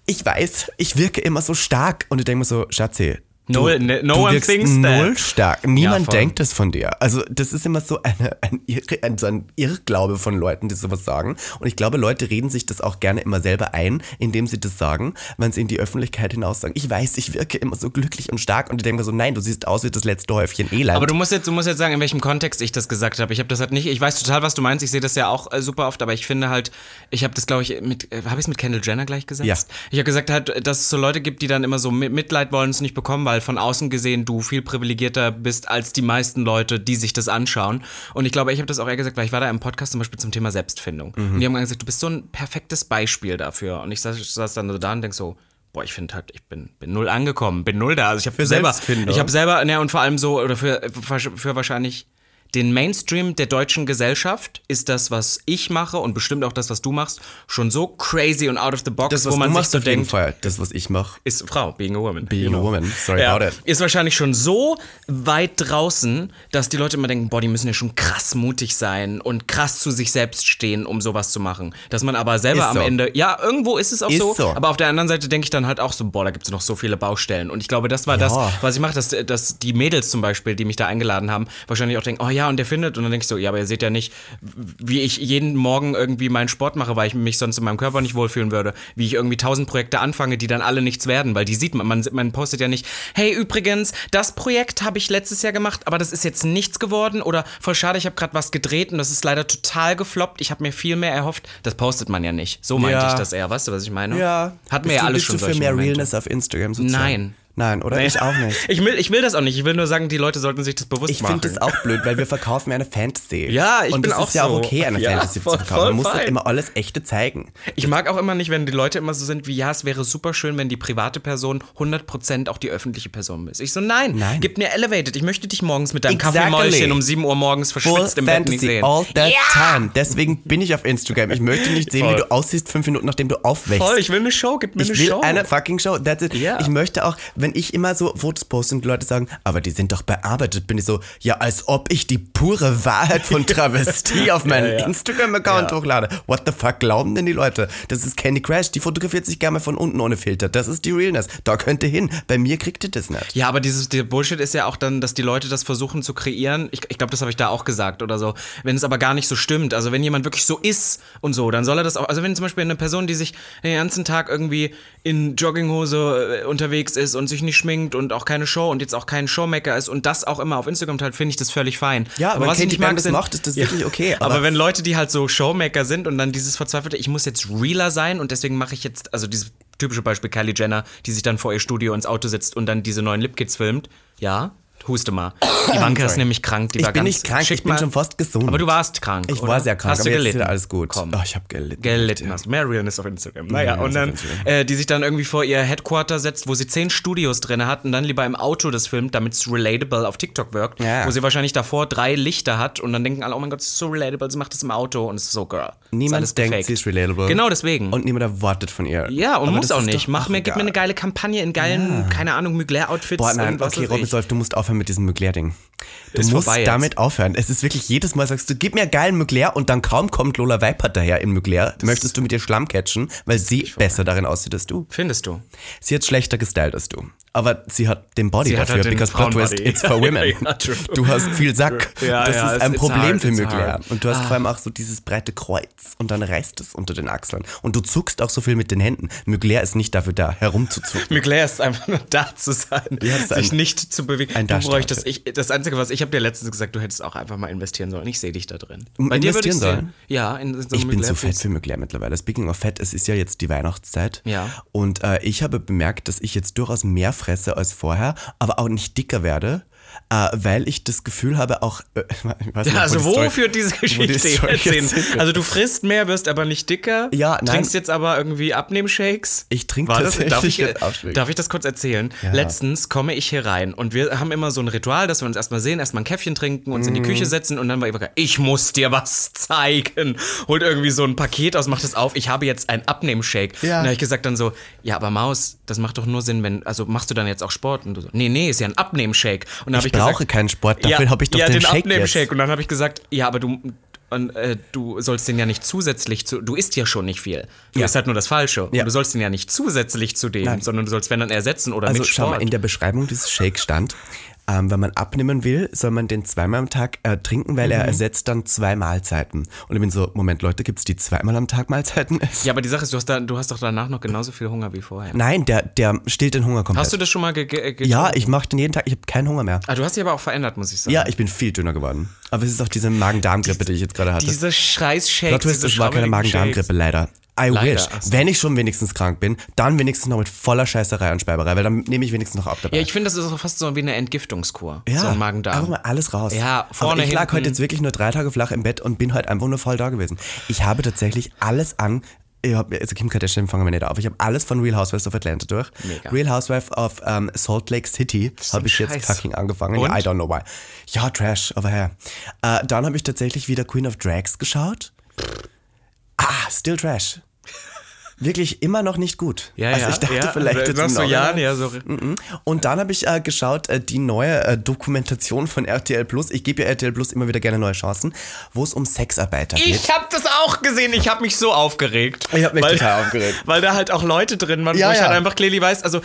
ich weiß, ich wirke immer so stark. Und ich denke mir so, Schatzi, No, ne, no du one thinks null that. stark. Niemand voll. denkt das von dir. Also das ist immer so eine, ein, ein, so ein Irrglaube von Leuten, die sowas sagen. Und ich glaube, Leute reden sich das auch gerne immer selber ein, indem sie das sagen, wenn sie in die Öffentlichkeit hinaus sagen, ich weiß, ich wirke immer so glücklich und stark. Und die denken so, nein, du siehst aus wie das letzte Häufchen Elend. Aber du musst jetzt, du musst jetzt sagen, in welchem Kontext ich das gesagt habe. Ich habe das halt nicht. Ich weiß total, was du meinst. Ich sehe das ja auch äh, super oft, aber ich finde halt, ich habe das, glaube ich, mit, äh, habe ich es mit Kendall Jenner gleich gesetzt? Ja. Ich habe gesagt halt, dass es so Leute gibt, die dann immer so mit Mitleid wollen es nicht bekommen, weil von außen gesehen du viel privilegierter bist als die meisten Leute, die sich das anschauen. Und ich glaube, ich habe das auch eher gesagt, weil ich war da im Podcast zum Beispiel zum Thema Selbstfindung. Mhm. Und die haben gesagt, du bist so ein perfektes Beispiel dafür. Und ich saß, saß dann so da und denk so, boah, ich finde halt, ich bin, bin null angekommen, bin null da. Also ich habe selber, Selbstfindung. ich habe selber, ne, und vor allem so, oder für, für wahrscheinlich den Mainstream der deutschen Gesellschaft ist das, was ich mache und bestimmt auch das, was du machst, schon so crazy und out of the box, das, was wo man du sich machst, so auf jeden denkt, Fall. Das, was ich mache. ist Frau, being a woman. Being you a woman. Sorry ja, about it. Ist wahrscheinlich schon so weit draußen, dass die Leute immer denken, boah, die müssen ja schon krass mutig sein und krass zu sich selbst stehen, um sowas zu machen. Dass man aber selber Ist am so. Ende, ja, irgendwo ist es auch Ist so, so. aber auf der anderen Seite denke ich dann halt auch so, boah, da gibt es noch so viele Baustellen. Und ich glaube, das war das, Ja. was ich mache, dass, dass die Mädels zum Beispiel, die mich da eingeladen haben, wahrscheinlich auch denken, oh ja, und der findet, und dann denke ich so, ja, aber ihr seht ja nicht, wie ich jeden Morgen irgendwie meinen Sport mache, weil ich mich sonst in meinem Körper nicht wohlfühlen würde, wie ich irgendwie tausend Projekte anfange, die dann alle nichts werden, weil die sieht man, man, man postet ja nicht, hey, übrigens, das Projekt habe ich letztes Jahr gemacht, aber das ist jetzt nichts geworden oder voll schade, ich habe gerade was gedreht und das ist leider total gefloppt, ich habe mir viel mehr erhofft, das postet man ja nicht. So meinte Ja. ich das eher, weißt du, was ich meine? Ja. Hat mir ja du, alles schon du für solche mehr Momente. Realness auf Instagram sozusagen? Nein. Nein, oder? Ich auch nicht. Ich will, ich will das auch nicht. Ich will nur sagen, die Leute sollten sich das bewusst Ich machen. finde das auch blöd, weil wir verkaufen ja eine Fantasy. Ja, ich Und bin auch ist ja auch okay, eine Ja, Fantasy voll- zu verkaufen. Man muss fein. immer alles echte zeigen. Ich mag auch immer nicht, wenn die Leute immer so sind wie, ja, es wäre super schön, wenn die private Person 100% auch die öffentliche Person ist. Ich so, nein, Nein. gib mir Elevated. Ich möchte dich morgens mit deinem Exactly. Kaffeemäulchen um 7 Uhr morgens Full verschwitzt im Bett nicht Fantasy, sehen. all that time. Deswegen bin ich auf Instagram. Ich möchte nicht sehen, Voll. wie du aussiehst, fünf Minuten nachdem du aufwächst. Voll, ich will eine Show, gib mir Ich eine will Show. eine fucking Show. That's it. Ja. Ich möchte auch, wenn ich immer so Fotos poste und die Leute sagen, aber die sind doch bearbeitet, bin ich so, ja, als ob ich die pure Wahrheit von Travestie auf meinen Ja, ja. Instagram-Account Ja. hochlade. What the fuck glauben denn die Leute? Das ist Candy Crash, die fotografiert sich gerne mal von unten ohne Filter. Das ist die Realness. Da könnt ihr hin. Bei mir kriegt ihr das nicht. Ja, aber dieses der Bullshit ist ja auch dann, dass die Leute das versuchen zu kreieren. Ich, ich glaube, das habe ich da auch gesagt oder so. Wenn es aber gar nicht so stimmt. Also wenn jemand wirklich so ist und so, dann soll er das auch. Also wenn zum Beispiel eine Person, die sich den ganzen Tag irgendwie in Jogginghose äh, unterwegs ist und sich nicht schminkt und auch keine Show und jetzt auch kein Showmaker ist und das auch immer auf Instagram teilt, finde ich das völlig fein. Ja, aber wenn was ich nicht mag, das sind, macht, ist das wirklich okay, Aber, aber- wenn Leute, die halt so Showmaker sind und dann dieses verzweifelte, ich muss jetzt realer sein und deswegen mache ich jetzt, also dieses typische Beispiel Kylie Jenner, die sich dann vor ihr Studio ins Auto sitzt und dann diese neuen Lipkits filmt. Ja, huste mal. Die Wanke ist nämlich krank. Die Ich war bin ganz, nicht krank, ich bin mal- schon fast gesund. Aber du warst krank. Ich oder? war sehr krank, Hast du gelitten? alles gut. Komm. Oh, ich habe gelitten. Gelitten hast. Mehr Realness auf Instagram. Naja, Realness und dann, äh, die sich dann irgendwie vor ihr Headquarter setzt, wo sie zehn Studios drin hat und dann lieber im Auto das filmt, damit es relatable auf TikTok wirkt. Ja. Wo sie wahrscheinlich davor drei Lichter hat und dann denken alle, oh mein Gott, das ist so relatable, sie macht das im Auto und es ist so, girl. Niemand denkt, gefaked. sie ist relatable. Genau deswegen. Und niemand erwartet von ihr. ja, und Aber muss auch nicht. Mach mir, gib mir eine geile Kampagne in geilen, keine Ahnung, Mugler-Outfits. Boah, nein, okay. Robinsolf, du musst aufhören mit diesem Mugler-Ding. Du Ist musst damit aufhören. Es ist wirklich jedes Mal sagst du, gib mir geilen Mugler und dann kaum kommt Lola Weipert daher in Mugler, möchtest du mit ihr Schlamm catchen, weil sie besser darin aussieht als du. Findest du? Sie hat schlechter gestylt als du. Aber sie hat den Body Sie hat dafür, halt den because plot twist, it's for women. Ja, du hast viel Sack. Ja, das ja, ist ein Problem hard, für Mugler. Und du hast vor allem auch so dieses breite Kreuz und dann reißt es unter den Achseln. Und du zuckst auch so viel mit den Händen. Mugler ist nicht dafür da, herumzuzucken. Mugler ist einfach nur da zu sein, sich nicht zu bewegen. ein du Darsteller. bräuchtest, ich, das Einzige, was ich habe dir letztens gesagt, du hättest auch einfach mal investieren sollen. Ich sehe dich da drin. Um Bei investieren sehen. Ja, in, in so Ich bin zu fett für Mugler mittlerweile. Speaking of fett, es ist ja jetzt die Weihnachtszeit. Ja. Und äh, ich habe bemerkt, dass ich jetzt durchaus mehr fresse als vorher, aber auch nicht dicker werde, äh, weil ich das Gefühl habe, auch. Äh, ich nicht, Ja, also die wo Story- führt diese wo die Geschichte jetzt hin? Also du frisst mehr, wirst aber nicht dicker. Ja, nein. Trinkst jetzt aber irgendwie Abnehmshakes. Ich trinke das, darf, ich, darf ich das kurz erzählen? Letztens komme ich hier rein und wir haben immer so ein Ritual, dass wir uns erstmal sehen, erstmal ein Käffchen trinken, uns in Mhm. die Küche setzen und dann war Ivaka, ich muss dir was zeigen. Holt irgendwie so ein Paket aus, macht es auf, ich habe jetzt ein Abnehmshake. Ja. Und da habe ich gesagt dann so, ja, aber Maus, das macht doch nur Sinn, wenn, also machst du dann jetzt auch Sport? Und du so, nee, nee, ist ja ein Abnehmshake. Und dann Ich ich brauche gesagt, keinen Sport, dafür habe ich doch ja, den, den Shake Abnehmshake. Und dann habe ich gesagt, ja, aber du, Und äh, du sollst den ja nicht zusätzlich zu. Du isst ja schon nicht viel. Du Ja. isst halt nur das Falsche. Ja. Und du sollst den ja nicht zusätzlich zu dem, Nein. sondern du sollst, wenn dann ersetzen oder Also mit schau Sport. mal, in der Beschreibung dieses Shakes stand, ähm, wenn man abnehmen will, soll man den zweimal am Tag äh, trinken, weil Mhm. er ersetzt dann zwei Mahlzeiten. Und ich bin so, Moment Leute, gibt es die zweimal am Tag Mahlzeiten? ja, aber die Sache ist, du hast, da, du hast doch danach noch genauso viel Hunger wie vorher. Nein, der, der stillt den Hunger komplett. Hast du das schon mal ge ge ge ja, ich mache den jeden Tag, ich habe keinen Hunger mehr. Ah, du hast dich aber auch verändert, muss ich sagen. Ja, ich bin viel dünner geworden. Aber es ist auch diese Magen-Darm-Grippe, die ich jetzt gerade hatte. Diese Scheiß-Shakes. Diese es war keine Magen-Darm-Grippe, leider. I Leider, wish. Wenn ich schon wenigstens krank bin, dann wenigstens noch mit voller Scheißerei und Speiberei, weil dann nehme ich wenigstens noch ab dabei. Ja, ich finde, das ist auch fast so wie eine Entgiftungskur. Ja, so ein Einfach Magen-Darm. mal alles raus. Ja, vorne, Aber ich lag hinten. heute jetzt wirklich nur drei Tage flach im Bett und bin heute einfach nur voll da gewesen. Ich habe tatsächlich alles an. Ich hab, also Kim Kardashian fangen wir nicht auf. Ich habe alles von Real Housewives of Atlanta durch. Mega. Real Housewives of ähm, Salt Lake City habe ich jetzt fucking angefangen. Und? I don't know why. Ja, Trash, aber her. Äh, dann habe ich tatsächlich wieder Queen of Drags geschaut. Ah, still Trash. Wirklich immer noch nicht gut. ja, also ja. ich dachte ja, vielleicht jetzt Jahren, Nachhinein- ja, so. Mhm. Und dann habe ich äh, geschaut, äh, die neue äh, Dokumentation von RTL Plus. Ich gebe ja RTL Plus immer wieder gerne neue Chancen, wo es um Sexarbeiter geht. Ich habe das auch gesehen. Ich habe mich so aufgeregt. Ich hab mich weil, total aufgeregt. Weil da halt auch Leute drin waren, Ja, wo ich halt einfach clearly weiß, also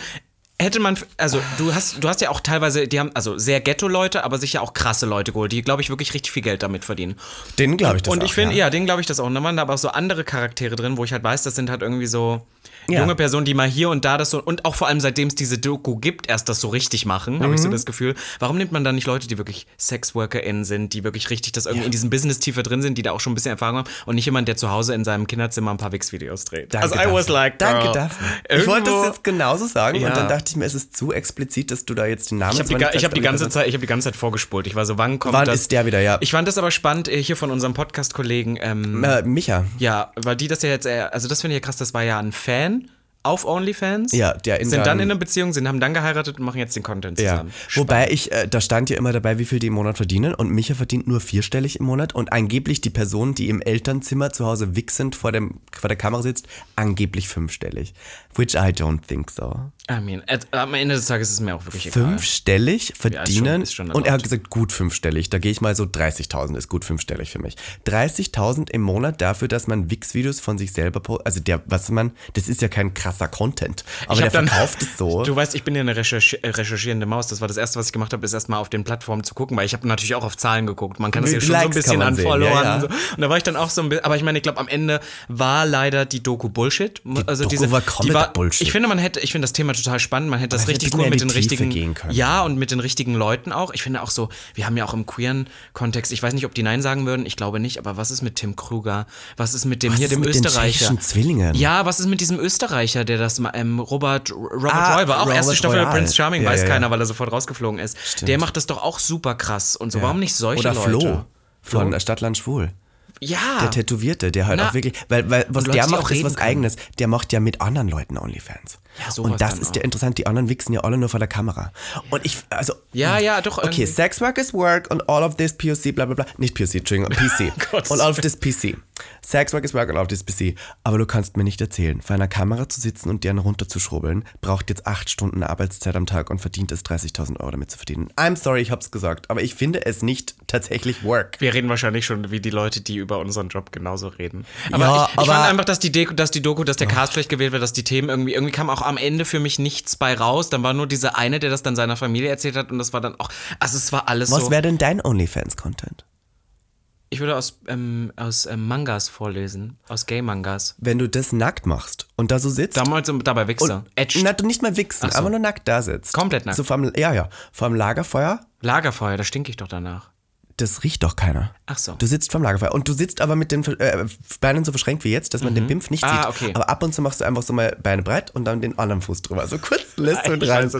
hätte man, also du hast, du hast ja auch teilweise, die haben also sehr Ghetto-Leute, aber sicher auch krasse Leute geholt, die, glaube ich, wirklich richtig viel Geld damit verdienen. Den glaube ich das Und auch, ich finde, ja. ja, den glaube ich das auch. Und dann waren da aber auch so andere Charaktere drin, wo ich halt weiß, das sind halt irgendwie so Ja. junge Personen, die mal hier und da das so, und auch vor allem seitdem es diese Doku gibt, erst das so richtig machen, habe Mhm. ich so das Gefühl. Warum nimmt man dann nicht Leute, die wirklich SexworkerInnen sind, die wirklich richtig das irgendwie in diesem Business tiefer drin sind, die da auch schon ein bisschen Erfahrung haben und nicht jemand, der zu Hause in seinem Kinderzimmer ein paar Wix-Videos dreht. Danke also I was like, Danke girl, dafür. Ich wollte das jetzt genauso sagen Ja. und dann dachte ich mir, es ist zu explizit, dass du da jetzt den Namen Ich habe die, ich hab die ganze Zeit, ich habe die ganze Zeit vorgespult. Ich war so, wann kommt Wann das? ist der wieder, ja. Ich fand das aber spannend äh, hier von unserem Podcast-Kollegen. Ähm, Äh, Micha. Ja, weil die das ja jetzt, also das finde ich ja krass, das war ja ein Fan auf OnlyFans. Ja, der in Sind dann dann- in einer Beziehung, sind, haben dann geheiratet und machen jetzt den Content Ja. zusammen. Wobei ich, äh, da stand ja immer dabei, wie viel die im Monat verdienen und Micha verdient nur vierstellig im Monat und angeblich die Person, die im Elternzimmer zu Hause wichsend vor, dem, vor der Kamera sitzt, angeblich fünfstellig. Which I don't think so. I mean, at, am Ende des Tages ist es mir auch wirklich egal. Fünfstellig verdienen ist schon eine und er hat gesagt gut fünfstellig. Da gehe ich mal so 30.000 ist gut fünfstellig für mich. 30.000 im Monat dafür, dass man Wix-Videos von sich selber postet. Also der, was man, das ist ja kein krasser Content, aber der dann- verkauft es so. Du weißt, ich bin ja eine recherchi recherchierende Maus. Das war das erste, was ich gemacht habe, ist erstmal auf den Plattformen zu gucken, weil ich habe natürlich auch auf Zahlen geguckt. Man kann das ja schon so ein bisschen an Followern. ja, ja. Und, so. und da war ich dann auch so ein bisschen, aber ich meine, ich glaube, am Ende war leider die Doku Bullshit. also Doku diese, war die komplett Bullshit. Ich finde, man hätte, ich finde das Thema total spannend. Man hätte das hätte richtig in mit den Tiefe richtigen, gehen können. ja, und mit den richtigen Leuten auch. Ich finde auch so, wir haben ja auch im queeren Kontext, ich weiß nicht, ob die Nein sagen würden, ich glaube nicht, aber was ist mit Tim Krüger? Was ist mit dem Was hier, ist dem mit den Österreicher? tschechischen Zwillingen? Ja, was ist mit diesem Österreicher, der das ähm, Robert, Robert Ah, Roy war auch Robert erste Staffel Royal. Prince Charming, Ja, weiß ja, ja. keiner, weil er sofort rausgeflogen ist. Der macht das doch auch super krass und so. Warum nicht solche Oder Leute? Flo von Stadtland Schwul. Ja. Der Tätowierte, der halt Na. auch wirklich, weil, weil was der macht, ist was können. Eigenes. Der macht ja mit anderen Leuten Onlyfans. Ja, Und das ist ja interessant. Die anderen wichsen ja alle nur vor der Kamera. Und ich, also. Ja, ja, doch, Okay, irgendwie. Sex Work is Work und all of this POC, bla bla bla. Nicht POC, Entschuldigung, PC. Und all of this PC. Sex Work is Work und all of this PC. Aber du kannst mir nicht erzählen, vor einer Kamera zu sitzen und die einen runterzuschrubbeln, braucht jetzt acht Stunden Arbeitszeit am Tag und verdient es 30.000 Euro damit zu verdienen. I'm sorry, ich hab's gesagt, aber ich finde es nicht tatsächlich Work. wir reden wahrscheinlich schon wie die Leute, die über unseren Job genauso reden. Aber Ja, ich, ich aber- fand einfach, dass die, Deko, dass die Doku, dass der Cast schlecht gewählt wird, dass die Themen irgendwie, irgendwie kam auch am Ende für mich nichts bei raus. Dann war nur dieser eine, der das dann seiner Familie erzählt hat und das war dann auch, also es war alles Was so. wäre denn dein OnlyFans-Content? Ich würde aus, ähm, aus ähm, Mangas vorlesen, aus Gay-Mangas. Wenn du das nackt machst und da so sitzt. Damals im- dabei Wichser. Na, du nicht mal wichsen, so. aber nur nackt da sitzt. Komplett nackt. So vom, ja, ja. Vom Lagerfeuer, Lagerfeuer, da stinke ich doch danach. Das riecht doch keiner. Ach so. Du sitzt vom Lagerfeuer und du sitzt aber mit den äh, Beinen so verschränkt wie jetzt, dass man den Bimpf nicht Ah, sieht. okay. Aber ab und zu machst du einfach so mal Beine breit und dann den anderen Fuß drüber. So kurz lässt du rein.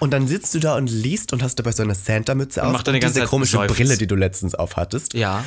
Und dann sitzt du da und liest und hast dabei so eine Santa-Mütze auf macht dann die ganze diese Zeit komische seufzt. Brille, die du letztens aufhattest. Ja.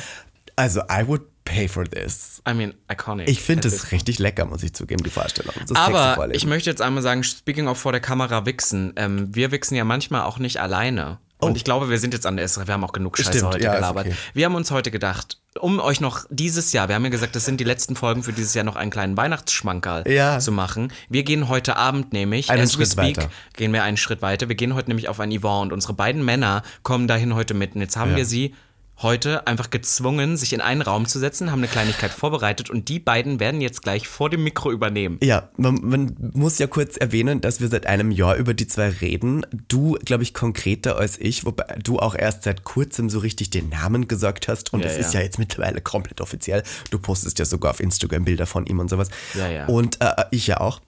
Also, I would pay for this. I mean, iconic. Ich finde es richtig lecker, muss ich zugeben, die Vorstellung. So Aber ich möchte jetzt einmal sagen, speaking of vor der Kamera wichsen, ähm, wir wichsen ja manchmal auch nicht alleine. Und ich glaube, wir sind jetzt an der Esra. Wir haben auch genug Scheiße Oh. Stimmt, heute ja, gelabert. okay. Wir haben uns heute gedacht, um euch noch dieses Jahr, wir haben ja gesagt, das sind die letzten Folgen für dieses Jahr, noch einen kleinen Weihnachtsschmankerl Ja. zu machen. Wir gehen heute Abend nämlich, Einen as we Schritt speak, weiter. gehen wir einen Schritt weiter. Wir gehen heute nämlich auf ein Yvonne und unsere beiden Männer kommen dahin heute mit. Und jetzt haben Ja. wir sie heute einfach gezwungen, sich in einen Raum zu setzen, haben eine Kleinigkeit vorbereitet und die beiden werden jetzt gleich vor dem Mikro übernehmen. Ja, man, man muss ja kurz erwähnen, dass wir seit einem Jahr über die zwei reden. Du, glaube ich, konkreter als ich, wobei du auch erst seit kurzem so richtig den Namen gesagt hast und Ja, es ist ja. ja jetzt mittlerweile komplett offiziell. Du postest ja sogar auf Instagram Bilder von ihm und sowas. Ja, ja. Und äh, ich ja auch.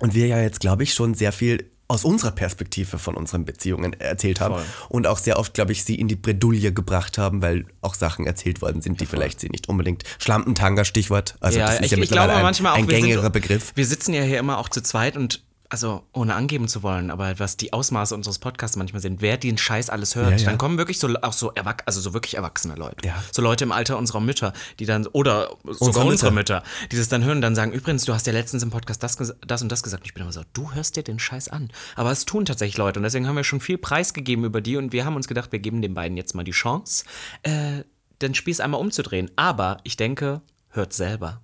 Und wir ja jetzt, glaube ich, schon sehr viel aus unserer Perspektive von unseren Beziehungen erzählt haben Voll. und auch sehr oft, glaube ich, sie in die Bredouille gebracht haben, weil auch Sachen erzählt worden sind, die vielleicht sie nicht unbedingt Schlampentanga Stichwort. Also das ist ich, ja ich glaube ein, manchmal auch, ein wir sind- gängiger Begriff. Wir sitzen ja hier immer auch zu zweit und also ohne angeben zu wollen, aber was die Ausmaße unseres Podcasts manchmal sind, wer den Scheiß alles hört, Ja, ja. dann kommen wirklich so auch so erwach also so wirklich erwachsene Leute, Ja. so Leute im Alter unserer Mütter, die dann oder sogar Unsere unsere, Mütter. Mütter, die das dann hören und dann sagen, übrigens, du hast ja letztens im Podcast das, das und das gesagt. Und ich bin immer so, du hörst dir den Scheiß an. Aber es tun tatsächlich Leute und deswegen haben wir schon viel preisgegeben über die und wir haben uns gedacht, wir geben den beiden jetzt mal die Chance, äh, den Spieß einmal umzudrehen. Aber ich denke, hört selber.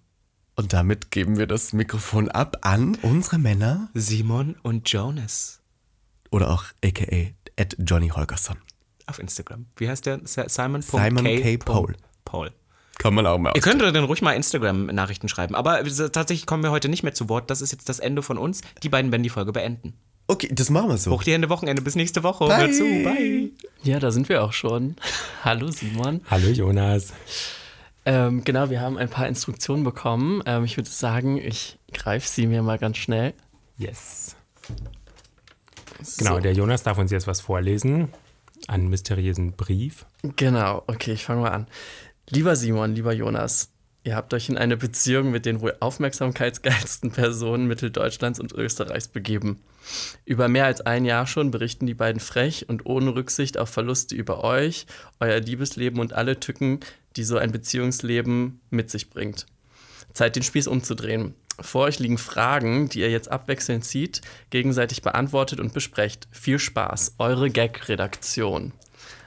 Und damit geben wir das Mikrofon ab an unsere Männer Simon und Jonas oder auch aka at Johnny Holgersson. auf Instagram. Wie heißt der? Simon, Simon K. Paul. Paul. Kann man auch mal Ihr könnt dann ruhig mal Instagram-Nachrichten schreiben, aber tatsächlich kommen wir heute nicht mehr zu Wort. Das ist jetzt das Ende von uns. Die beiden werden die Folge beenden. Okay, das machen wir so. Hoch die Hände Wochenende. Bis nächste Woche. Bye. Hör zu. Bye. Ja, da sind wir auch schon. Hallo Simon. Hallo Jonas. Ähm, genau, wir haben ein paar Instruktionen bekommen. Ähm, ich würde sagen, ich greife sie mir mal ganz schnell. Yes. Genau, der Jonas darf uns jetzt was vorlesen. Einen mysteriösen Brief. Genau, okay, ich fange mal an. Lieber Simon, lieber Jonas, ihr habt euch in eine Beziehung mit den wohl aufmerksamkeitsgeilsten Personen Mitteldeutschlands und Österreichs begeben. Über mehr als ein Jahr schon berichten die beiden frech und ohne Rücksicht auf Verluste über euch, euer Liebesleben und alle Tücken, die so ein Beziehungsleben mit sich bringt. Zeit, den Spieß umzudrehen. Vor euch liegen Fragen, die ihr jetzt abwechselnd zieht, gegenseitig beantwortet und besprecht. Viel Spaß, eure Gag-Redaktion.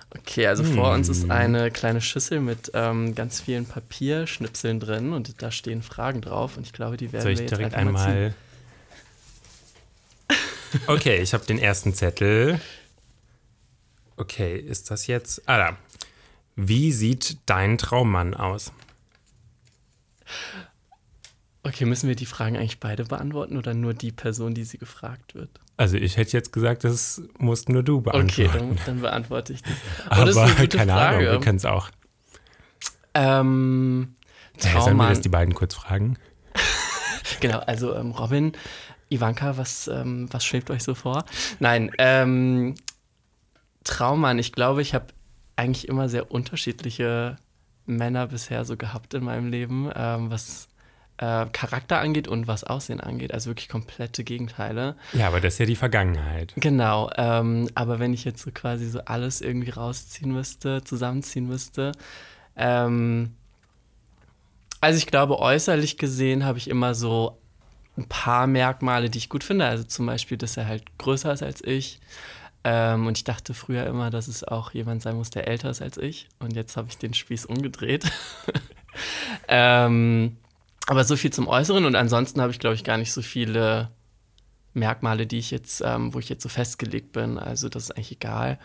Okay, also vor uns ist eine kleine Schüssel mit ähm, ganz vielen Papierschnipseln drin und da stehen Fragen drauf und ich glaube, die werden Soll ich wir jetzt direkt einfach mal ziehen. Okay, ich habe den ersten Zettel. Okay, ist das jetzt. Ah, da. Wie sieht dein Traummann aus? Okay, müssen wir die Fragen eigentlich beide beantworten oder nur die Person, die sie gefragt wird? Also, ich hätte jetzt gesagt, das musst nur du beantworten. Okay, dann, dann beantworte ich die. Oh, Aber das keine Ahnung, wir Frage. können es auch. Ähm, Hey, sollen wir Traummann. das die beiden kurz fragen? Genau, also ähm, Robin, Ivanka, was, ähm, was schwebt euch so vor? Nein, ähm, Traummann, ich glaube, ich habe eigentlich immer sehr unterschiedliche Männer bisher so gehabt in meinem Leben, ähm, was äh, Charakter angeht und was Aussehen angeht. Also wirklich komplette Gegenteile. Ja, aber das ist ja die Vergangenheit. Genau, ähm, aber wenn ich jetzt so quasi so alles irgendwie rausziehen müsste, zusammenziehen müsste, ähm, also ich glaube, äußerlich gesehen habe ich immer so ein paar Merkmale, die ich gut finde. Also zum Beispiel, dass er halt größer ist als ich. Ähm, und ich dachte früher immer, dass es auch jemand sein muss, der älter ist als ich. Und jetzt habe ich den Spieß umgedreht. ähm, aber so viel zum Äußeren. Und ansonsten habe ich, glaube ich, gar nicht so viele Merkmale, die ich jetzt, ähm, wo ich jetzt so festgelegt bin. Also das ist eigentlich egal.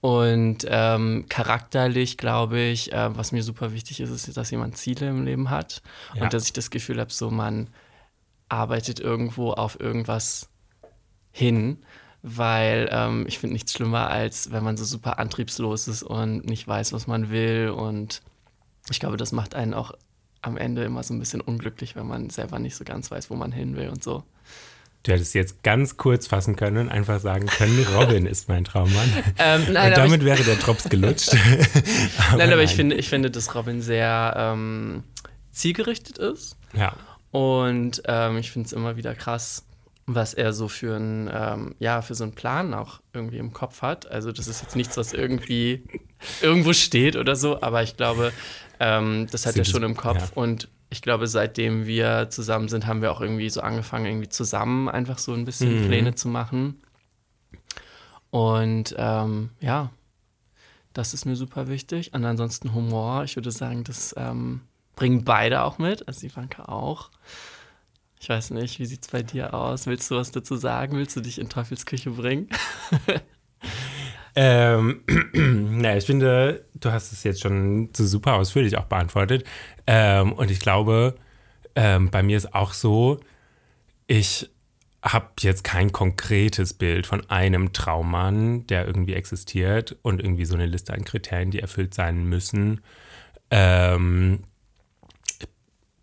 Und ähm, charakterlich glaube ich, äh, was mir super wichtig ist, ist, dass jemand Ziele im Leben hat Ja. und dass ich das Gefühl habe, so man arbeitet irgendwo auf irgendwas hin, weil ähm, ich finde nichts schlimmer, als wenn man so super antriebslos ist und nicht weiß, was man will. Und ich glaube, das macht einen auch am Ende immer so ein bisschen unglücklich, wenn man selber nicht so ganz weiß, wo man hin will und so. Du hättest jetzt ganz kurz fassen können und einfach sagen können, Robin ist mein Traummann. Ähm, nein, und aber damit ich, wäre der Drops gelutscht. nein, aber ich nein. finde, ich finde, dass Robin sehr ähm, zielgerichtet ist. Ja, Und ähm, ich finde es immer wieder krass, was er so für einen, ähm, ja, für so einen Plan auch irgendwie im Kopf hat. Also das ist jetzt nichts, was irgendwie irgendwo steht oder so, aber ich glaube, ähm, das hat Sind er schon im Kopf. ja. Und ich glaube, seitdem wir zusammen sind, haben wir auch irgendwie so angefangen, irgendwie zusammen einfach so ein bisschen Mhm. Pläne zu machen. Und ähm, ja, das ist mir super wichtig. Und ansonsten Humor, ich würde sagen, das ähm, bringen beide auch mit, also Ivanka auch. Ich weiß nicht, wie sieht es bei dir aus? Willst du was dazu sagen? Willst du dich in Teufelsküche bringen? Ähm, naja, ich finde, du hast es jetzt schon so super ausführlich auch beantwortet. Ähm, und ich glaube, ähm, bei mir ist auch so, ich habe jetzt kein konkretes Bild von einem Traummann, der irgendwie existiert und irgendwie so eine Liste an Kriterien, die erfüllt sein müssen. Ähm,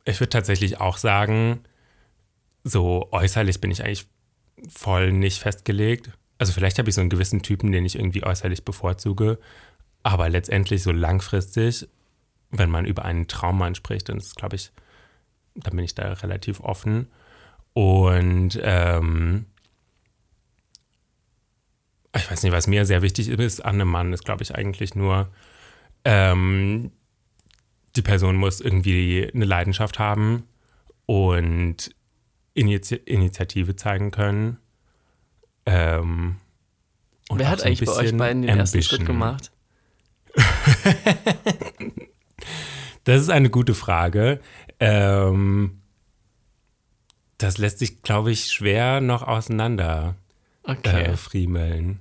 ich würde tatsächlich auch sagen, so äußerlich bin ich eigentlich voll nicht festgelegt. Also vielleicht habe ich so einen gewissen Typen, den ich irgendwie äußerlich bevorzuge, aber letztendlich so langfristig, wenn man über einen Traummann spricht, dann ist, glaube ich, dann bin ich da relativ offen. Und ähm, ich weiß nicht, was mir sehr wichtig ist an einem Mann, ist, glaube ich, eigentlich nur, ähm, die Person muss irgendwie eine Leidenschaft haben und Initi Initiative zeigen können. Ähm, und Wer hat so eigentlich bei euch beiden den ersten Schritt Ambition. gemacht? Das ist eine gute Frage. Ähm, das lässt sich, glaube ich, schwer noch auseinander Okay. äh, friemeln.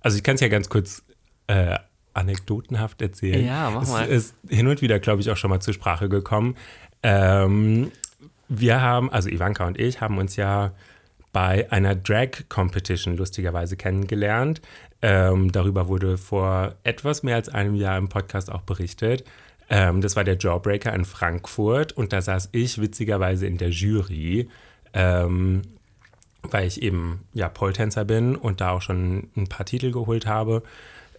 Also ich kann es ja ganz kurz äh, anekdotenhaft erzählen. Ja, mach es mal. ist hin und wieder, glaube ich, auch schon mal zur Sprache gekommen. Ähm, wir haben, also Ivanka und ich, haben uns ja bei einer Drag-Competition lustigerweise kennengelernt. Ähm, darüber wurde vor etwas mehr als einem Jahr im Podcast auch berichtet. Ähm, das war der Jawbreaker in Frankfurt und da saß ich witzigerweise in der Jury. Ähm, weil ich eben ja Pole-Tänzer bin und da auch schon ein paar Titel geholt habe,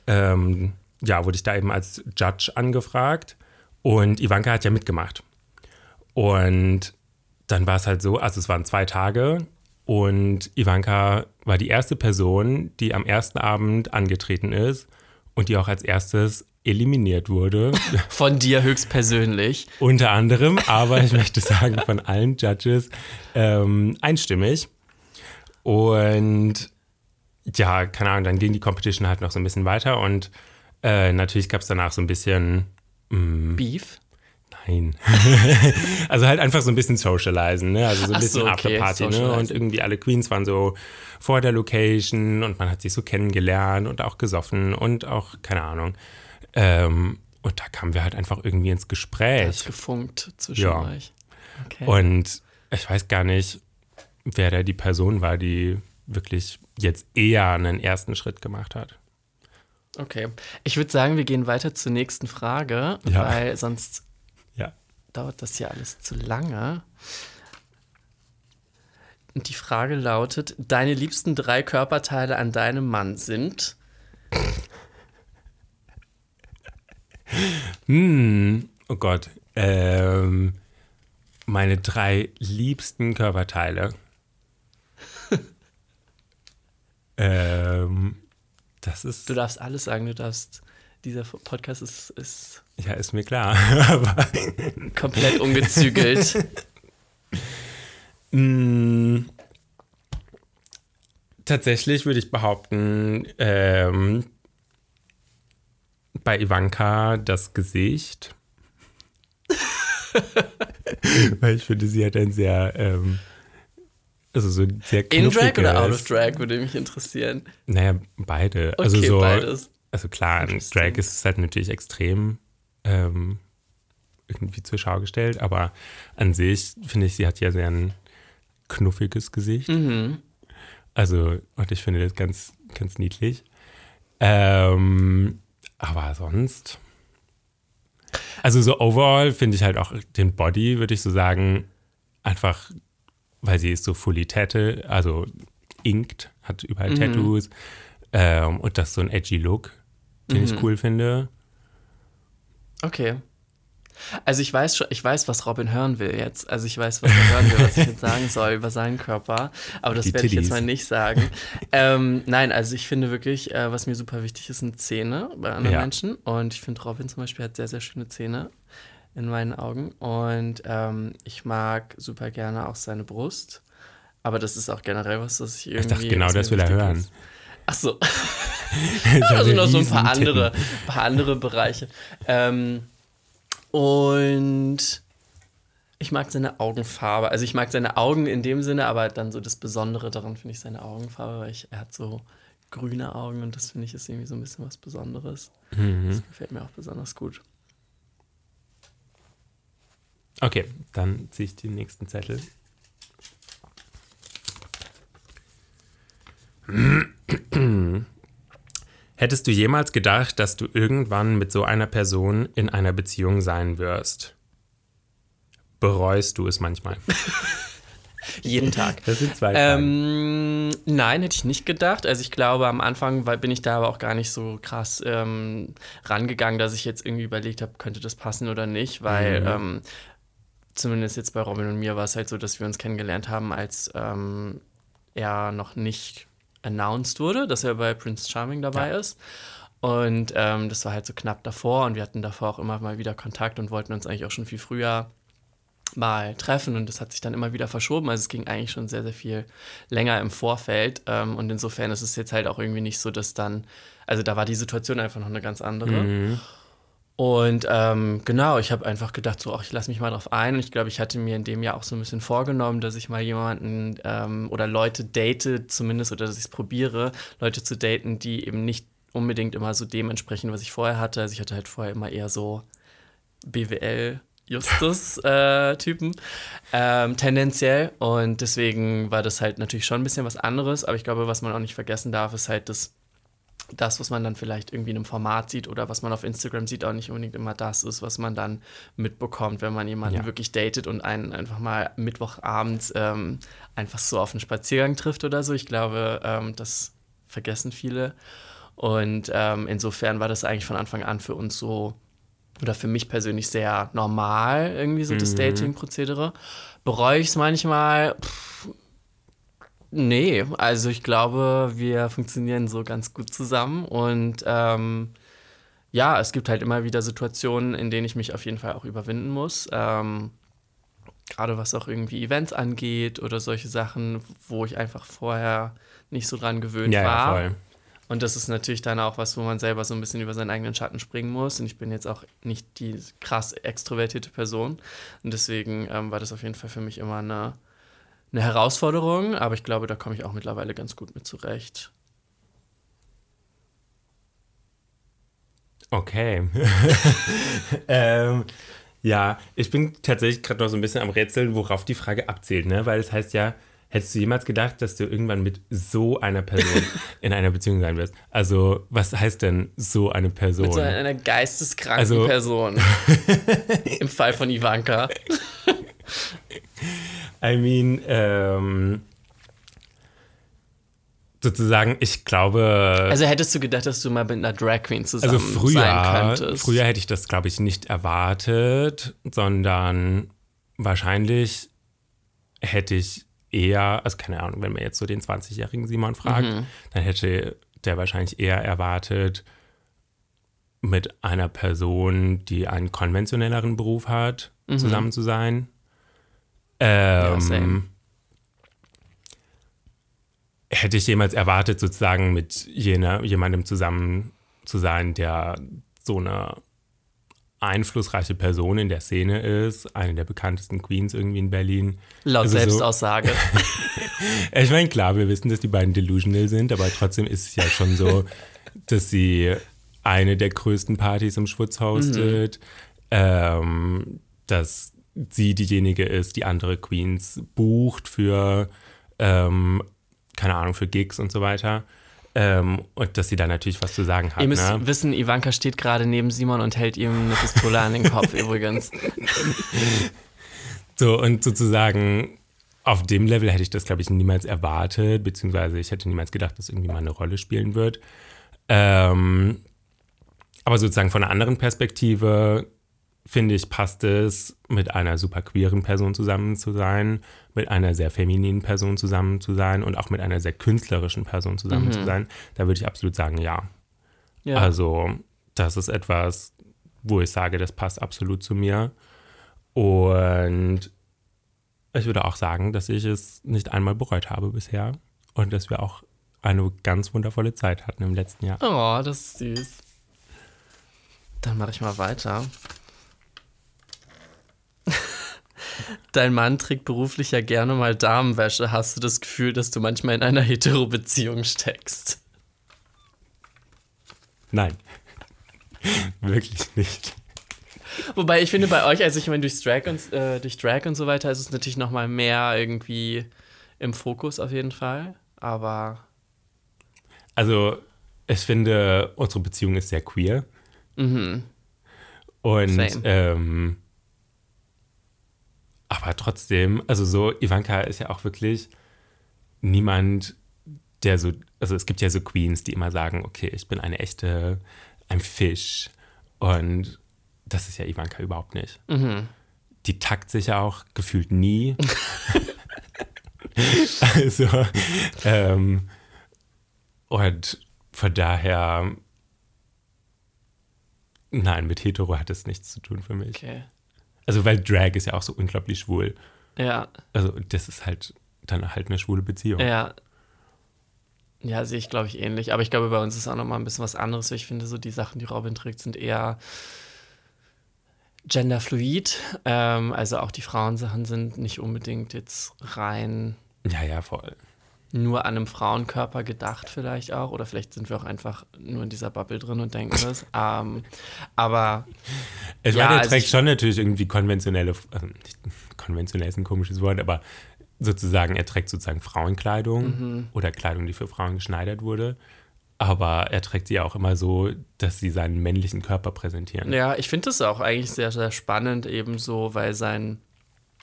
ähm, ja, wurde ich da eben als Judge angefragt und Ivanka hat ja mitgemacht. Und dann war es halt so, also es waren zwei Tage und Ivanka war die erste Person, die am ersten Abend angetreten ist und die auch als erstes eliminiert wurde. Von dir höchstpersönlich. Unter anderem, aber ich möchte sagen, von allen Judges ähm, einstimmig. Und ja, keine Ahnung, dann ging die Competition halt noch so ein bisschen weiter und äh, natürlich gab es danach so ein bisschen, Beef. nein, also halt einfach so ein bisschen socializen, ne? also so ein Ach bisschen so, okay, Afterparty, ne? und irgendwie alle Queens waren so vor der Location und man hat sich so kennengelernt und auch gesoffen und auch, keine Ahnung. Ähm, und da kamen wir halt einfach irgendwie ins Gespräch. hat's gefunkt zwischen Ja. euch. Okay. Und ich weiß gar nicht, wer da die Person war, die wirklich jetzt eher einen ersten Schritt gemacht hat. Okay. Ich würde sagen, wir gehen weiter zur nächsten Frage, Ja. weil sonst Ja. dauert das hier alles zu lange. Und die Frage lautet: Deine liebsten drei Körperteile an deinem Mann sind. Hm, oh Gott. Ähm, meine drei liebsten Körperteile. ähm, das ist. Du darfst alles sagen, du darfst. Dieser Podcast ist, ist Ja, ist mir klar. Aber. komplett ungezügelt. Mm, Tatsächlich würde ich behaupten, ähm, bei Ivanka das Gesicht. Weil ich finde, sie hat ein sehr, ähm, also so sehr In Drag oder out of Drag würde mich interessieren. Naja, beide. Okay, also so, beides. also klar, in. Drag ist es halt natürlich extrem ähm, irgendwie zur Schau gestellt, aber an sich finde ich, sie hat ja sehr ein knuffiges Gesicht. Mhm. Also, und ich finde das ganz, ganz niedlich. Ähm, aber sonst. Also, so overall finde ich halt auch den Body, würde ich so sagen, einfach, weil sie ist so fully tattoo, also inked, hat überall Mhm. Tattoos. Ähm, und das ist so ein edgy Look, den Mhm. ich cool finde. Okay. Also ich weiß schon, ich weiß, was Robin hören will jetzt. Also ich weiß, was er hören will, was ich jetzt sagen soll über seinen Körper. Aber das werde ich jetzt mal nicht sagen. ähm, nein, also ich finde wirklich, äh, was mir super wichtig ist, sind Zähne bei anderen Ja. Menschen. Und ich finde, Robin zum Beispiel hat sehr, sehr schöne Zähne in meinen Augen. Und ähm, ich mag super gerne auch seine Brust. Aber das ist auch generell was, das ich irgendwie. Ich dachte, genau das will er hören. ist. Ach so. Also noch so ein paar andere, paar andere Bereiche. Ähm, und ich mag seine Augenfarbe. Also ich mag seine Augen in dem Sinne, aber dann so das Besondere daran finde ich seine Augenfarbe, weil ich, er hat so grüne Augen und das finde ich ist irgendwie so ein bisschen was Besonderes. Mhm. Das gefällt mir auch besonders gut. Okay, dann ziehe ich den nächsten Zettel. Hättest du jemals gedacht, dass du irgendwann mit so einer Person in einer Beziehung sein wirst? Bereust du es manchmal? Jeden Tag. Das sind zwei Fragen. Ähm, nein, hätte ich nicht gedacht. Also ich glaube, am Anfang bin ich da aber auch gar nicht so krass ähm, rangegangen, dass ich jetzt irgendwie überlegt habe, könnte das passen oder nicht, weil Mhm. ähm, zumindest jetzt bei Robin und mir war es halt so, dass wir uns kennengelernt haben, als ähm, er noch nicht announced wurde, dass er bei Prince Charming dabei ist. Und ähm, das war halt so knapp davor und wir hatten davor auch immer mal wieder Kontakt und wollten uns eigentlich auch schon viel früher mal treffen und das hat sich dann immer wieder verschoben. Also es ging eigentlich schon sehr, sehr viel länger im Vorfeld ähm, und insofern ist es jetzt halt auch irgendwie nicht so, dass dann, also da war die Situation einfach noch eine ganz andere. Und ähm, genau, ich habe einfach gedacht, so, ach, ich lasse mich mal drauf ein. Und ich glaube, ich hatte mir in dem Jahr auch so ein bisschen vorgenommen, dass ich mal jemanden ähm, oder Leute date zumindest oder dass ich es probiere, Leute zu daten, die eben nicht unbedingt immer so dem entsprechen, was ich vorher hatte. Also ich hatte halt vorher immer eher so BWL. Justus-Typen, ähm, tendenziell. Und deswegen war das halt natürlich schon ein bisschen was anderes. Aber ich glaube, was man auch nicht vergessen darf, ist halt, dass das, was man dann vielleicht irgendwie in einem Format sieht oder was man auf Instagram sieht, auch nicht unbedingt immer das ist, was man dann mitbekommt, wenn man jemanden Ja. wirklich datet und einen einfach mal Mittwochabends ähm, einfach so auf einen Spaziergang trifft oder so. Ich glaube, ähm, das vergessen viele. Und ähm, insofern war das eigentlich von Anfang an für uns so, oder für mich persönlich sehr normal, irgendwie so das Dating-Prozedere. Bereue ich es manchmal? Pff, nee, also ich glaube, wir funktionieren so ganz gut zusammen und ähm, ja, es gibt halt immer wieder Situationen, in denen ich mich auf jeden Fall auch überwinden muss. Ähm, Gerade was auch irgendwie Events angeht oder solche Sachen, wo ich einfach vorher nicht so dran gewöhnt ja, ja, war. voll. Und das ist natürlich dann auch was, wo man selber so ein bisschen über seinen eigenen Schatten springen muss. Und ich bin jetzt auch nicht die krass extrovertierte Person. Und deswegen ähm, war das auf jeden Fall für mich immer eine, eine Herausforderung. Aber ich glaube, da komme ich auch mittlerweile ganz gut mit zurecht. Okay. ähm, ja, ich bin tatsächlich gerade noch so ein bisschen am Rätseln, worauf die Frage abzielt, ne? Weil es heißt ja, hättest du jemals gedacht, dass du irgendwann mit so einer Person in einer Beziehung sein wirst? Also, was heißt denn so eine Person? Mit so einer geisteskranken Also- Person. Im Fall von Ivanka. I mean, ähm, sozusagen, ich glaube. Also hättest du gedacht, dass du mal mit einer Drag Queen zusammen Also sein früher, könntest? früher hätte ich das, glaube ich, nicht erwartet, sondern wahrscheinlich hätte ich eher, also keine Ahnung, wenn man jetzt so den 20-jährigen Simon fragt, Mhm. dann hätte der wahrscheinlich eher erwartet, mit einer Person, die einen konventionelleren Beruf hat, zusammen zu sein. Ähm, Mhm. same. hätte ich jemals erwartet, sozusagen mit jener, jemandem zusammen zu sein, der so eine einflussreiche Person in der Szene ist, eine der bekanntesten Queens irgendwie in Berlin. Laut Also so- Selbstaussage. Ich meine, klar, wir wissen, dass die beiden delusional sind, aber trotzdem ist es ja schon so, dass sie eine der größten Partys im Schwutz hostet, ähm, dass sie diejenige ist, die andere Queens bucht für, ähm, keine Ahnung, für Gigs und so weiter. Ähm, und dass sie da natürlich was zu sagen hat. Ihr müsst ne? wissen, Ivanka steht gerade neben Simon und hält ihm eine Pistole an den Kopf übrigens. So, und sozusagen auf dem Level hätte ich das, glaube ich, niemals erwartet, beziehungsweise ich hätte niemals gedacht, dass irgendwie mal eine Rolle spielen wird. Ähm, aber sozusagen von einer anderen Perspektive, finde ich, passt es, mit einer super queeren Person zusammen zu sein, mit einer sehr femininen Person zusammen zu sein und auch mit einer sehr künstlerischen Person zusammen zu sein. Da würde ich absolut sagen, ja. Ja. Also, das ist etwas, wo ich sage, das passt absolut zu mir. Und ich würde auch sagen, dass ich es nicht einmal bereut habe bisher und dass wir auch eine ganz wundervolle Zeit hatten im letzten Jahr. Oh, das ist süß. Dann mache ich mal weiter. Dein Mann trägt beruflich ja gerne mal Damenwäsche. Hast du das Gefühl, dass du manchmal in einer Hetero-Beziehung steckst? Nein. Wirklich nicht. Wobei ich finde bei euch, also ich meine, durch Drag und, äh, durch Drag und so weiter ist es natürlich noch mal mehr irgendwie im Fokus auf jeden Fall. Aber Also, ich finde, unsere Beziehung ist sehr queer. Und Same. ähm, aber trotzdem, also so, Ivanka ist ja auch wirklich niemand, der so, also es gibt ja so Queens, die immer sagen, okay, ich bin eine echte, ein Fisch. Und das ist ja Ivanka überhaupt nicht. Die takt sich ja auch gefühlt nie. also, ähm, und von daher, nein, mit Hetero hat es nichts zu tun für mich. okay. Also, weil Drag ist ja auch so unglaublich schwul. Ja, Also, das ist halt dann halt eine schwule Beziehung. ja. Ja, sehe ich, glaube ich, ähnlich. Aber ich glaube, bei uns ist auch noch mal ein bisschen was anderes. Ich finde, so die Sachen, die Robin trägt, sind eher genderfluid. Ähm, also auch die Frauensachen sind nicht unbedingt jetzt rein Ja, ja, voll. Nur an einem Frauenkörper gedacht vielleicht auch. Oder vielleicht sind wir auch einfach nur in dieser Bubble drin und denken das. ähm, aber Ich Ja, meine, er also trägt schon natürlich irgendwie konventionelle, also nicht, konventionell ist ein komisches Wort, aber sozusagen, er trägt sozusagen Frauenkleidung Mhm. oder Kleidung, die für Frauen geschneidert wurde. Aber er trägt sie auch immer so, dass sie seinen männlichen Körper präsentieren. Ja, ich finde das auch eigentlich sehr, sehr spannend, ebenso, weil sein,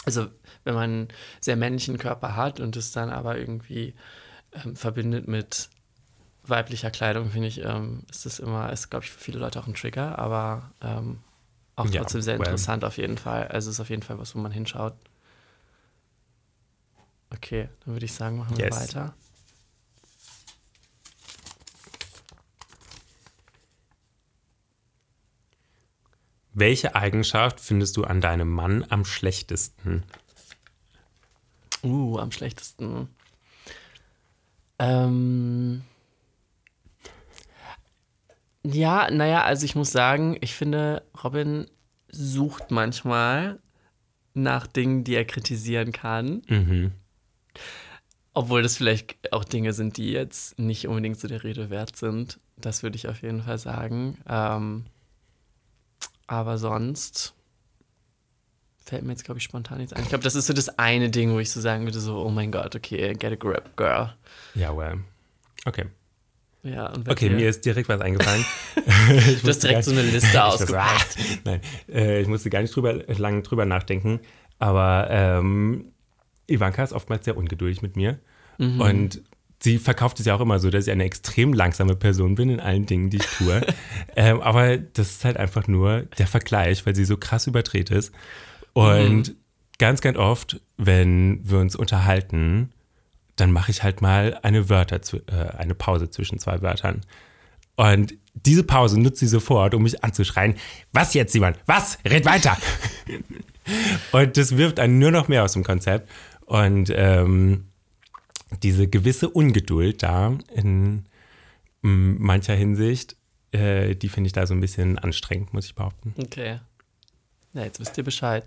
also wenn man einen sehr männlichen Körper hat und es dann aber irgendwie ähm, verbindet mit weiblicher Kleidung, finde ich, ähm, ist das immer, ist, glaube ich, für viele Leute auch ein Trigger, aber ähm, auch Ja, trotzdem sehr well. interessant auf jeden Fall. Also es ist auf jeden Fall was, wo man hinschaut. Okay, dann würde ich sagen, machen wir Yes. weiter. Welche Eigenschaft findest du an deinem Mann am schlechtesten? Uh, am schlechtesten. Ähm. Ja, naja, also ich muss sagen, ich finde, Robin sucht manchmal nach Dingen, die er kritisieren kann. Mhm. Obwohl das vielleicht auch Dinge sind, die jetzt nicht unbedingt so der Rede wert sind. Das würde ich auf jeden Fall sagen. Ähm, aber sonst fällt mir jetzt, glaube ich, spontan nichts ein. Ich glaube, das ist so das eine Ding, wo ich so sagen würde, so, oh mein Gott, okay, get a grip, girl. Ja, well. Okay. Ja, Okay, dir? mir ist direkt was eingefallen. du hast direkt so eine Liste ausgepackt. Ah, Nein, äh, ich musste gar nicht drüber, lange drüber nachdenken. Aber ähm, Ivanka ist oftmals sehr ungeduldig mit mir. Und sie verkauft es ja auch immer so, dass ich eine extrem langsame Person bin in allen Dingen, die ich tue. ähm, aber das ist halt einfach nur der Vergleich, weil sie so krass überdreht ist. Und ganz, ganz oft, wenn wir uns unterhalten, dann mache ich halt mal eine Wörter, äh, eine Pause zwischen zwei Wörtern. Und diese Pause nutzt sie sofort, um mich anzuschreien. Was jetzt, Simon? Was? Red weiter! und das wirft einen nur noch mehr aus dem Konzept. Und ähm, diese gewisse Ungeduld da in mm, mancher Hinsicht, äh, die finde ich da so ein bisschen anstrengend, muss ich behaupten. Okay. Ja, jetzt wisst ihr Bescheid.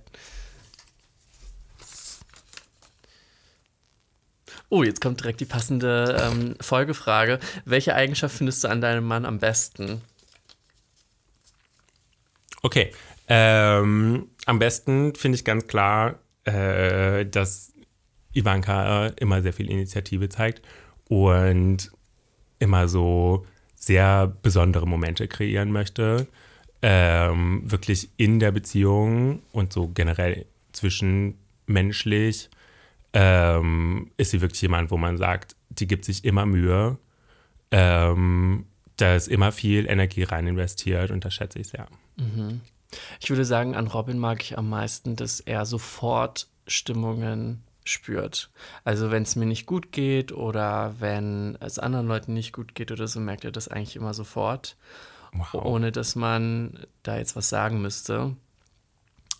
Oh, jetzt kommt direkt die passende ähm, Folgefrage. Welche Eigenschaft findest du an deinem Mann am besten? Okay. Ähm, am besten finde ich ganz klar, äh, dass Ivanka äh, immer sehr viel Initiative zeigt und immer so sehr besondere Momente kreieren möchte. Ähm, wirklich in der Beziehung und so generell zwischenmenschlich ähm, ist sie wirklich jemand, wo man sagt, die gibt sich immer Mühe. Ähm, da ist immer viel Energie rein investiert und das schätze ich sehr. Ich würde sagen, an Robin mag ich am meisten, dass er sofort Stimmungen spürt. Also wenn es mir nicht gut geht oder wenn es anderen Leuten nicht gut geht oder so, merkt er das eigentlich immer sofort, Wow. ohne dass man da jetzt was sagen müsste.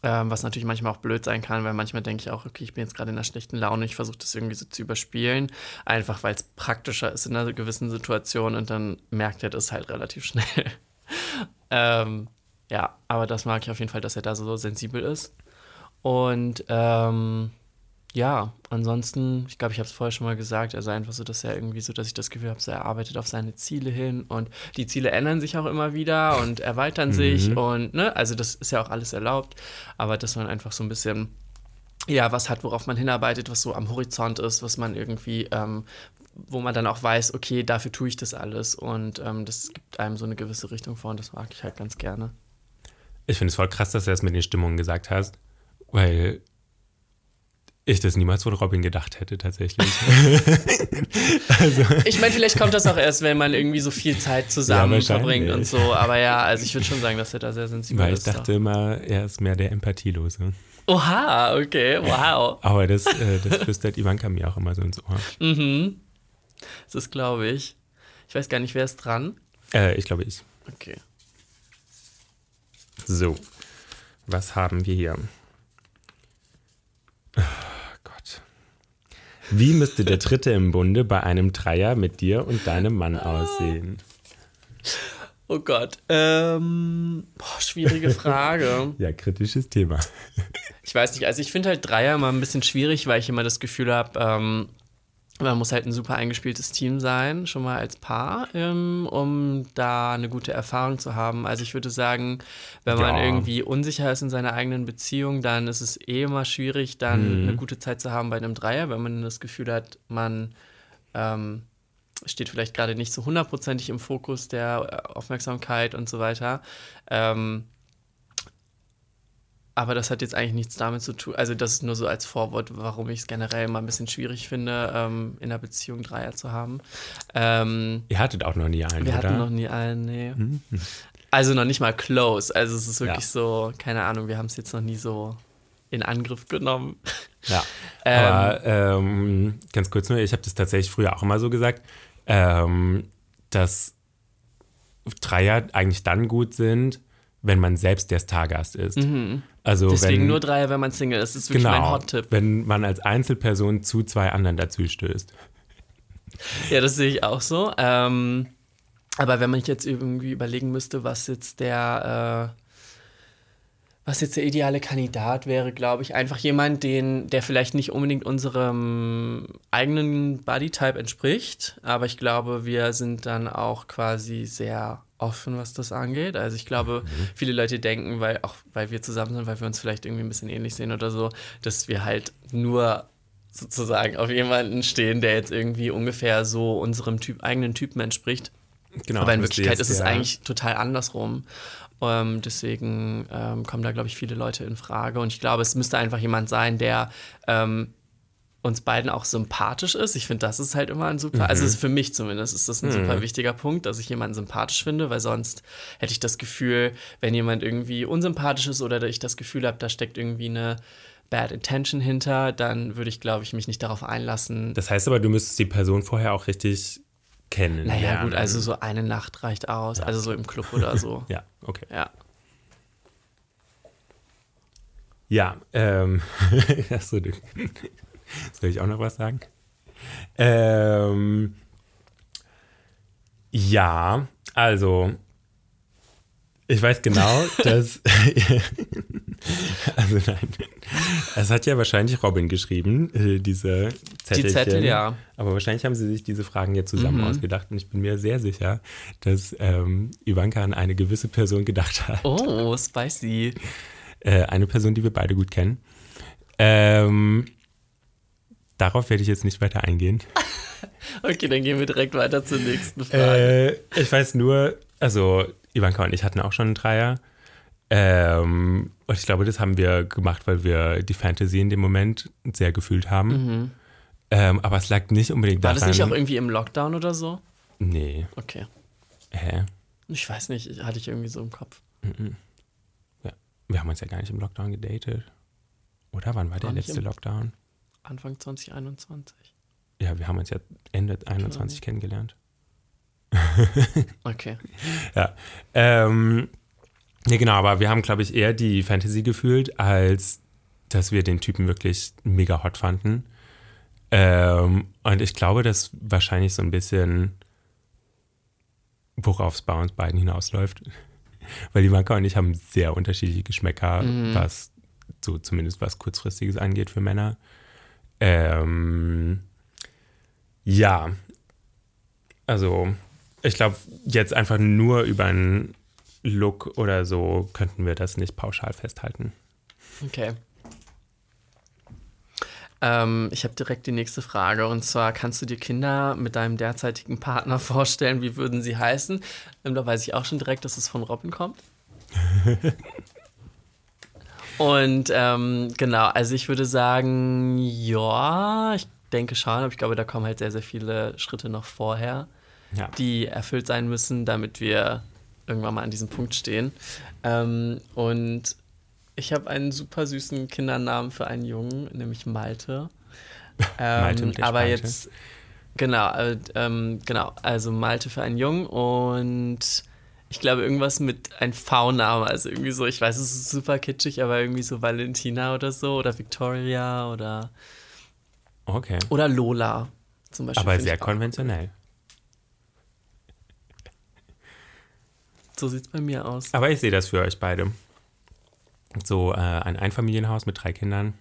Ähm, was natürlich manchmal auch blöd sein kann, weil manchmal denke ich auch, okay, ich bin jetzt gerade in einer schlechten Laune, ich versuche das irgendwie so zu überspielen, einfach weil es praktischer ist in einer gewissen Situation und dann merkt er das halt relativ schnell. ähm, ja, aber das mag ich auf jeden Fall, dass er da so sensibel ist. Und ähm, ja, ansonsten, ich glaube, ich habe es vorher schon mal gesagt, also einfach so, dass er irgendwie so, dass ich das Gefühl habe, so er arbeitet auf seine Ziele hin und die Ziele ändern sich auch immer wieder und erweitern sich und, ne, also das ist ja auch alles erlaubt, aber dass man einfach so ein bisschen, ja, was hat, worauf man hinarbeitet, was so am Horizont ist, was man irgendwie, ähm, wo man dann auch weiß, okay, dafür tue ich das alles und ähm, das gibt einem so eine gewisse Richtung vor und das mag ich halt ganz gerne. Ich finde es voll krass, dass du das mit den Stimmungen gesagt hast, weil ich das niemals von Robin gedacht hätte, tatsächlich. Ich meine, vielleicht kommt das auch erst, wenn man irgendwie so viel Zeit zusammen Ja, verbringt und so. Aber ja, also ich würde schon sagen, dass er da sehr sensibel weil ich ist. dachte immer, er ist mehr der Empathielose. doch. Oha, okay, wow. Aber das, äh, das flüstert Ivanka mir auch immer so ins Ohr. Das ist, glaube ich. Ich weiß gar nicht, wer ist dran. Äh, ich glaube, ich. Okay. So, was haben wir hier? Oh Gott. Wie müsste der Dritte im Bunde bei einem Dreier mit dir und deinem Mann aussehen? Oh Gott. Ähm, boah, schwierige Frage. Ja, kritisches Thema. Ich weiß nicht, also ich finde halt Dreier immer ein bisschen schwierig, weil ich immer das Gefühl habe, ähm, man muss halt ein super eingespieltes Team sein, schon mal als Paar, ähm, um da eine gute Erfahrung zu haben. Also ich würde sagen, wenn man Ja. irgendwie unsicher ist in seiner eigenen Beziehung, dann ist es eh immer schwierig, dann eine gute Zeit zu haben bei einem Dreier, wenn man das Gefühl hat, man ähm, steht vielleicht gerade nicht so hundertprozentig im Fokus der äh, Aufmerksamkeit und so weiter. Ähm, aber das hat jetzt eigentlich nichts damit zu tun. Also, das ist nur so als Vorwort, warum ich es generell mal ein bisschen schwierig finde, ähm, in einer Beziehung Dreier zu haben. Ähm, Ihr hattet auch noch nie einen, wir oder? hatten noch nie einen, nee. Also noch nicht mal close. Also es ist wirklich Ja. so, keine Ahnung, wir haben es jetzt noch nie so in Angriff genommen. Ja. Ähm, Aber ähm, ganz kurz nur, ich habe das tatsächlich früher auch immer so gesagt, ähm, dass Dreier eigentlich dann gut sind, wenn man selbst der Stargast ist. Also. Deswegen wenn, nur Dreier, wenn man Single ist. Das ist wirklich genau, mein Hot-Tipp. wenn man als Einzelperson zu zwei anderen dazu stößt. Ja, das sehe ich auch so. Ähm, aber wenn man jetzt irgendwie überlegen müsste, was jetzt der, äh, was jetzt der ideale Kandidat wäre, glaube ich, einfach jemand, den, der vielleicht nicht unbedingt unserem eigenen Bodytype entspricht, aber ich glaube, wir sind dann auch quasi sehr offen, was das angeht. Also ich glaube, viele Leute denken, weil auch weil wir zusammen sind, weil wir uns vielleicht irgendwie ein bisschen ähnlich sehen oder so, dass wir halt nur sozusagen auf jemanden stehen, der jetzt irgendwie ungefähr so unserem typ, eigenen Typen entspricht. Genau, Aber in Wirklichkeit ist es der- eigentlich total andersrum. Ähm, deswegen ähm, kommen da, glaube ich, viele Leute in Frage. Und ich glaube, es müsste einfach jemand sein, der ähm, uns beiden auch sympathisch ist. Ich finde, das ist halt immer ein super, also ist für mich zumindest, ist das ein super wichtiger Punkt, dass ich jemanden sympathisch finde, weil sonst hätte ich das Gefühl, wenn jemand irgendwie unsympathisch ist oder ich das Gefühl habe, da steckt irgendwie eine Bad Intention hinter, dann würde ich, glaube ich, mich nicht darauf einlassen. Das heißt aber, du müsstest die Person vorher auch richtig kennen. naja, gut, also so eine Nacht reicht aus, also so im Club oder so. Ja, okay. Ja. Ja, ähm, achso, du- soll ich auch noch was sagen? Ähm, ja, also, ich weiß genau, dass, also nein, es hat ja wahrscheinlich Robin geschrieben, äh, diese Zettelchen. Zettel, ja. Aber wahrscheinlich haben sie sich diese Fragen jetzt zusammen ausgedacht und ich bin mir sehr sicher, dass ähm, Ivanka an eine gewisse Person gedacht hat Oh, spicy. äh, eine Person, die wir beide gut kennen. Ähm, darauf werde ich jetzt nicht weiter eingehen. Okay, dann gehen wir direkt weiter zur nächsten Frage. Äh, ich weiß nur, also Ivanka und ich hatten auch schon einen Dreier. Ähm, und ich glaube, das haben wir gemacht, weil wir die Fantasy in dem Moment sehr gefühlt haben. Ähm, aber es lag nicht unbedingt War daran. das nicht auch irgendwie im Lockdown oder so? Nee. Okay. Hä? Ich weiß nicht, hatte ich irgendwie so im Kopf. Ja. Wir haben uns ja gar nicht im Lockdown gedatet. Oder wann war der War nicht letzte Lockdown? Anfang 2021. Ja, wir haben uns ja Ende 21 kennengelernt. Okay. Ja. Ähm, ja, genau, aber wir haben, glaube ich, eher die Fantasy gefühlt, als dass wir den Typen wirklich mega hot fanden. Ähm, und ich glaube, dass wahrscheinlich so ein bisschen, worauf es bei uns beiden hinausläuft. Weil die Manka und ich haben sehr unterschiedliche Geschmäcker, was so zumindest was Kurzfristiges angeht für Männer. Ähm, ja, also ich glaube, jetzt einfach nur über einen Look oder so könnten wir das nicht pauschal festhalten. Okay. Ähm, ich habe direkt die nächste Frage und zwar: Kannst du dir Kinder mit deinem derzeitigen Partner vorstellen? Wie würden sie heißen? Ähm, da weiß ich auch schon direkt, dass es von Robin kommt. und ähm, genau, also ich würde sagen, ja, ich denke schon, aber ich glaube, da kommen halt sehr, sehr viele Schritte noch vorher, Ja. die erfüllt sein müssen, damit wir irgendwann mal an diesem Punkt stehen. Ähm, und ich habe einen super süßen Kindernamen für einen Jungen, nämlich Malte. Ähm, Malte mit aber Spalte. jetzt, genau, äh, ähm, genau, also Malte für einen Jungen und ich glaube irgendwas mit ein V-Name, also irgendwie so, ich weiß, es ist super kitschig, aber irgendwie so Valentina oder so oder Victoria oder, Okay. oder Lola zum Beispiel. Aber sehr konventionell. So sieht es bei mir aus. Aber ich sehe das für euch beide. So äh, ein Einfamilienhaus mit drei Kindern.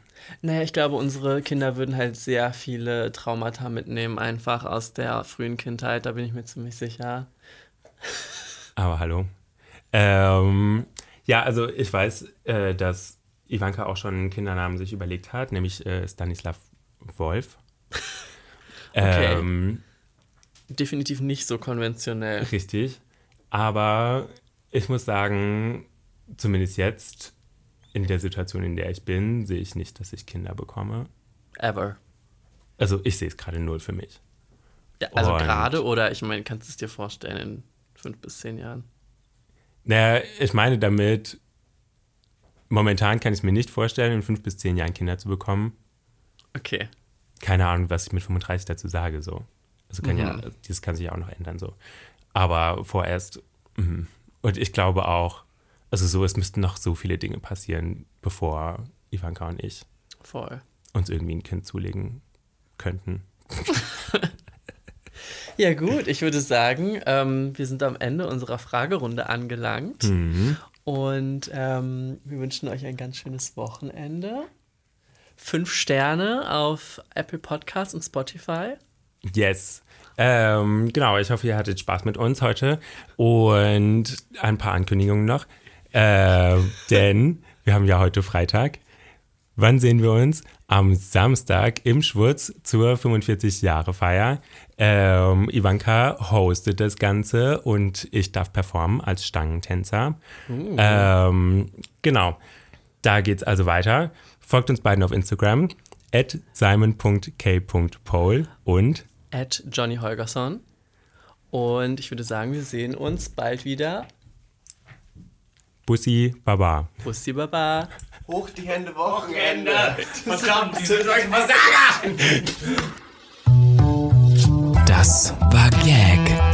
Naja, ich glaube, unsere Kinder würden halt sehr viele Traumata mitnehmen, einfach aus der frühen Kindheit, da bin ich mir ziemlich sicher. Aber hallo. Ähm, ja, also ich weiß, äh, dass Ivanka auch schon einen Kindernamen sich überlegt hat, nämlich äh, Stanislav Wolf. Okay. Ähm, Definitiv nicht so konventionell. Richtig. Aber ich muss sagen, zumindest jetzt in der Situation, in der ich bin, sehe ich nicht, dass ich Kinder bekomme. Ever. Also ich sehe es gerade null für mich. Ja, also gerade oder ich meine, kannst du es dir vorstellen in fünf bis zehn Jahren? Naja, ich meine damit, momentan kann ich es mir nicht vorstellen, in fünf bis zehn Jahren Kinder zu bekommen. Okay. Keine Ahnung, was ich mit 35 dazu sage, so. Also kann ja, das kann sich ja auch noch ändern, so. Aber vorerst, mhm. und ich glaube auch, also so, es müssten noch so viele Dinge passieren, bevor Ivanka und ich Voll. uns irgendwie ein Kind zulegen könnten. Ja, gut, ich würde sagen, ähm, wir sind am Ende unserer Fragerunde angelangt. Mhm. Und ähm, wir wünschen euch ein ganz schönes Wochenende. Fünf Sterne auf Apple Podcasts und Spotify. Yes. Ähm, genau, ich hoffe, ihr hattet Spaß mit uns heute und ein paar Ankündigungen noch. Äh, denn wir haben ja heute Freitag. Wann sehen wir uns? Am Samstag im Schwurz zur 45-Jahre-Feier. Ähm, Ivanka hostet das Ganze und ich darf performen als Stangentänzer. Ähm, genau. Da geht's also weiter. Folgt uns beiden auf Instagram at simon.k.pole und At Johnny Holgersson. Und ich würde sagen, wir sehen uns bald wieder. Bussi Baba. Bussi Baba. Hoch die Hände, Wochenende. Verdammt, die sind solche Versager! Das war Gag,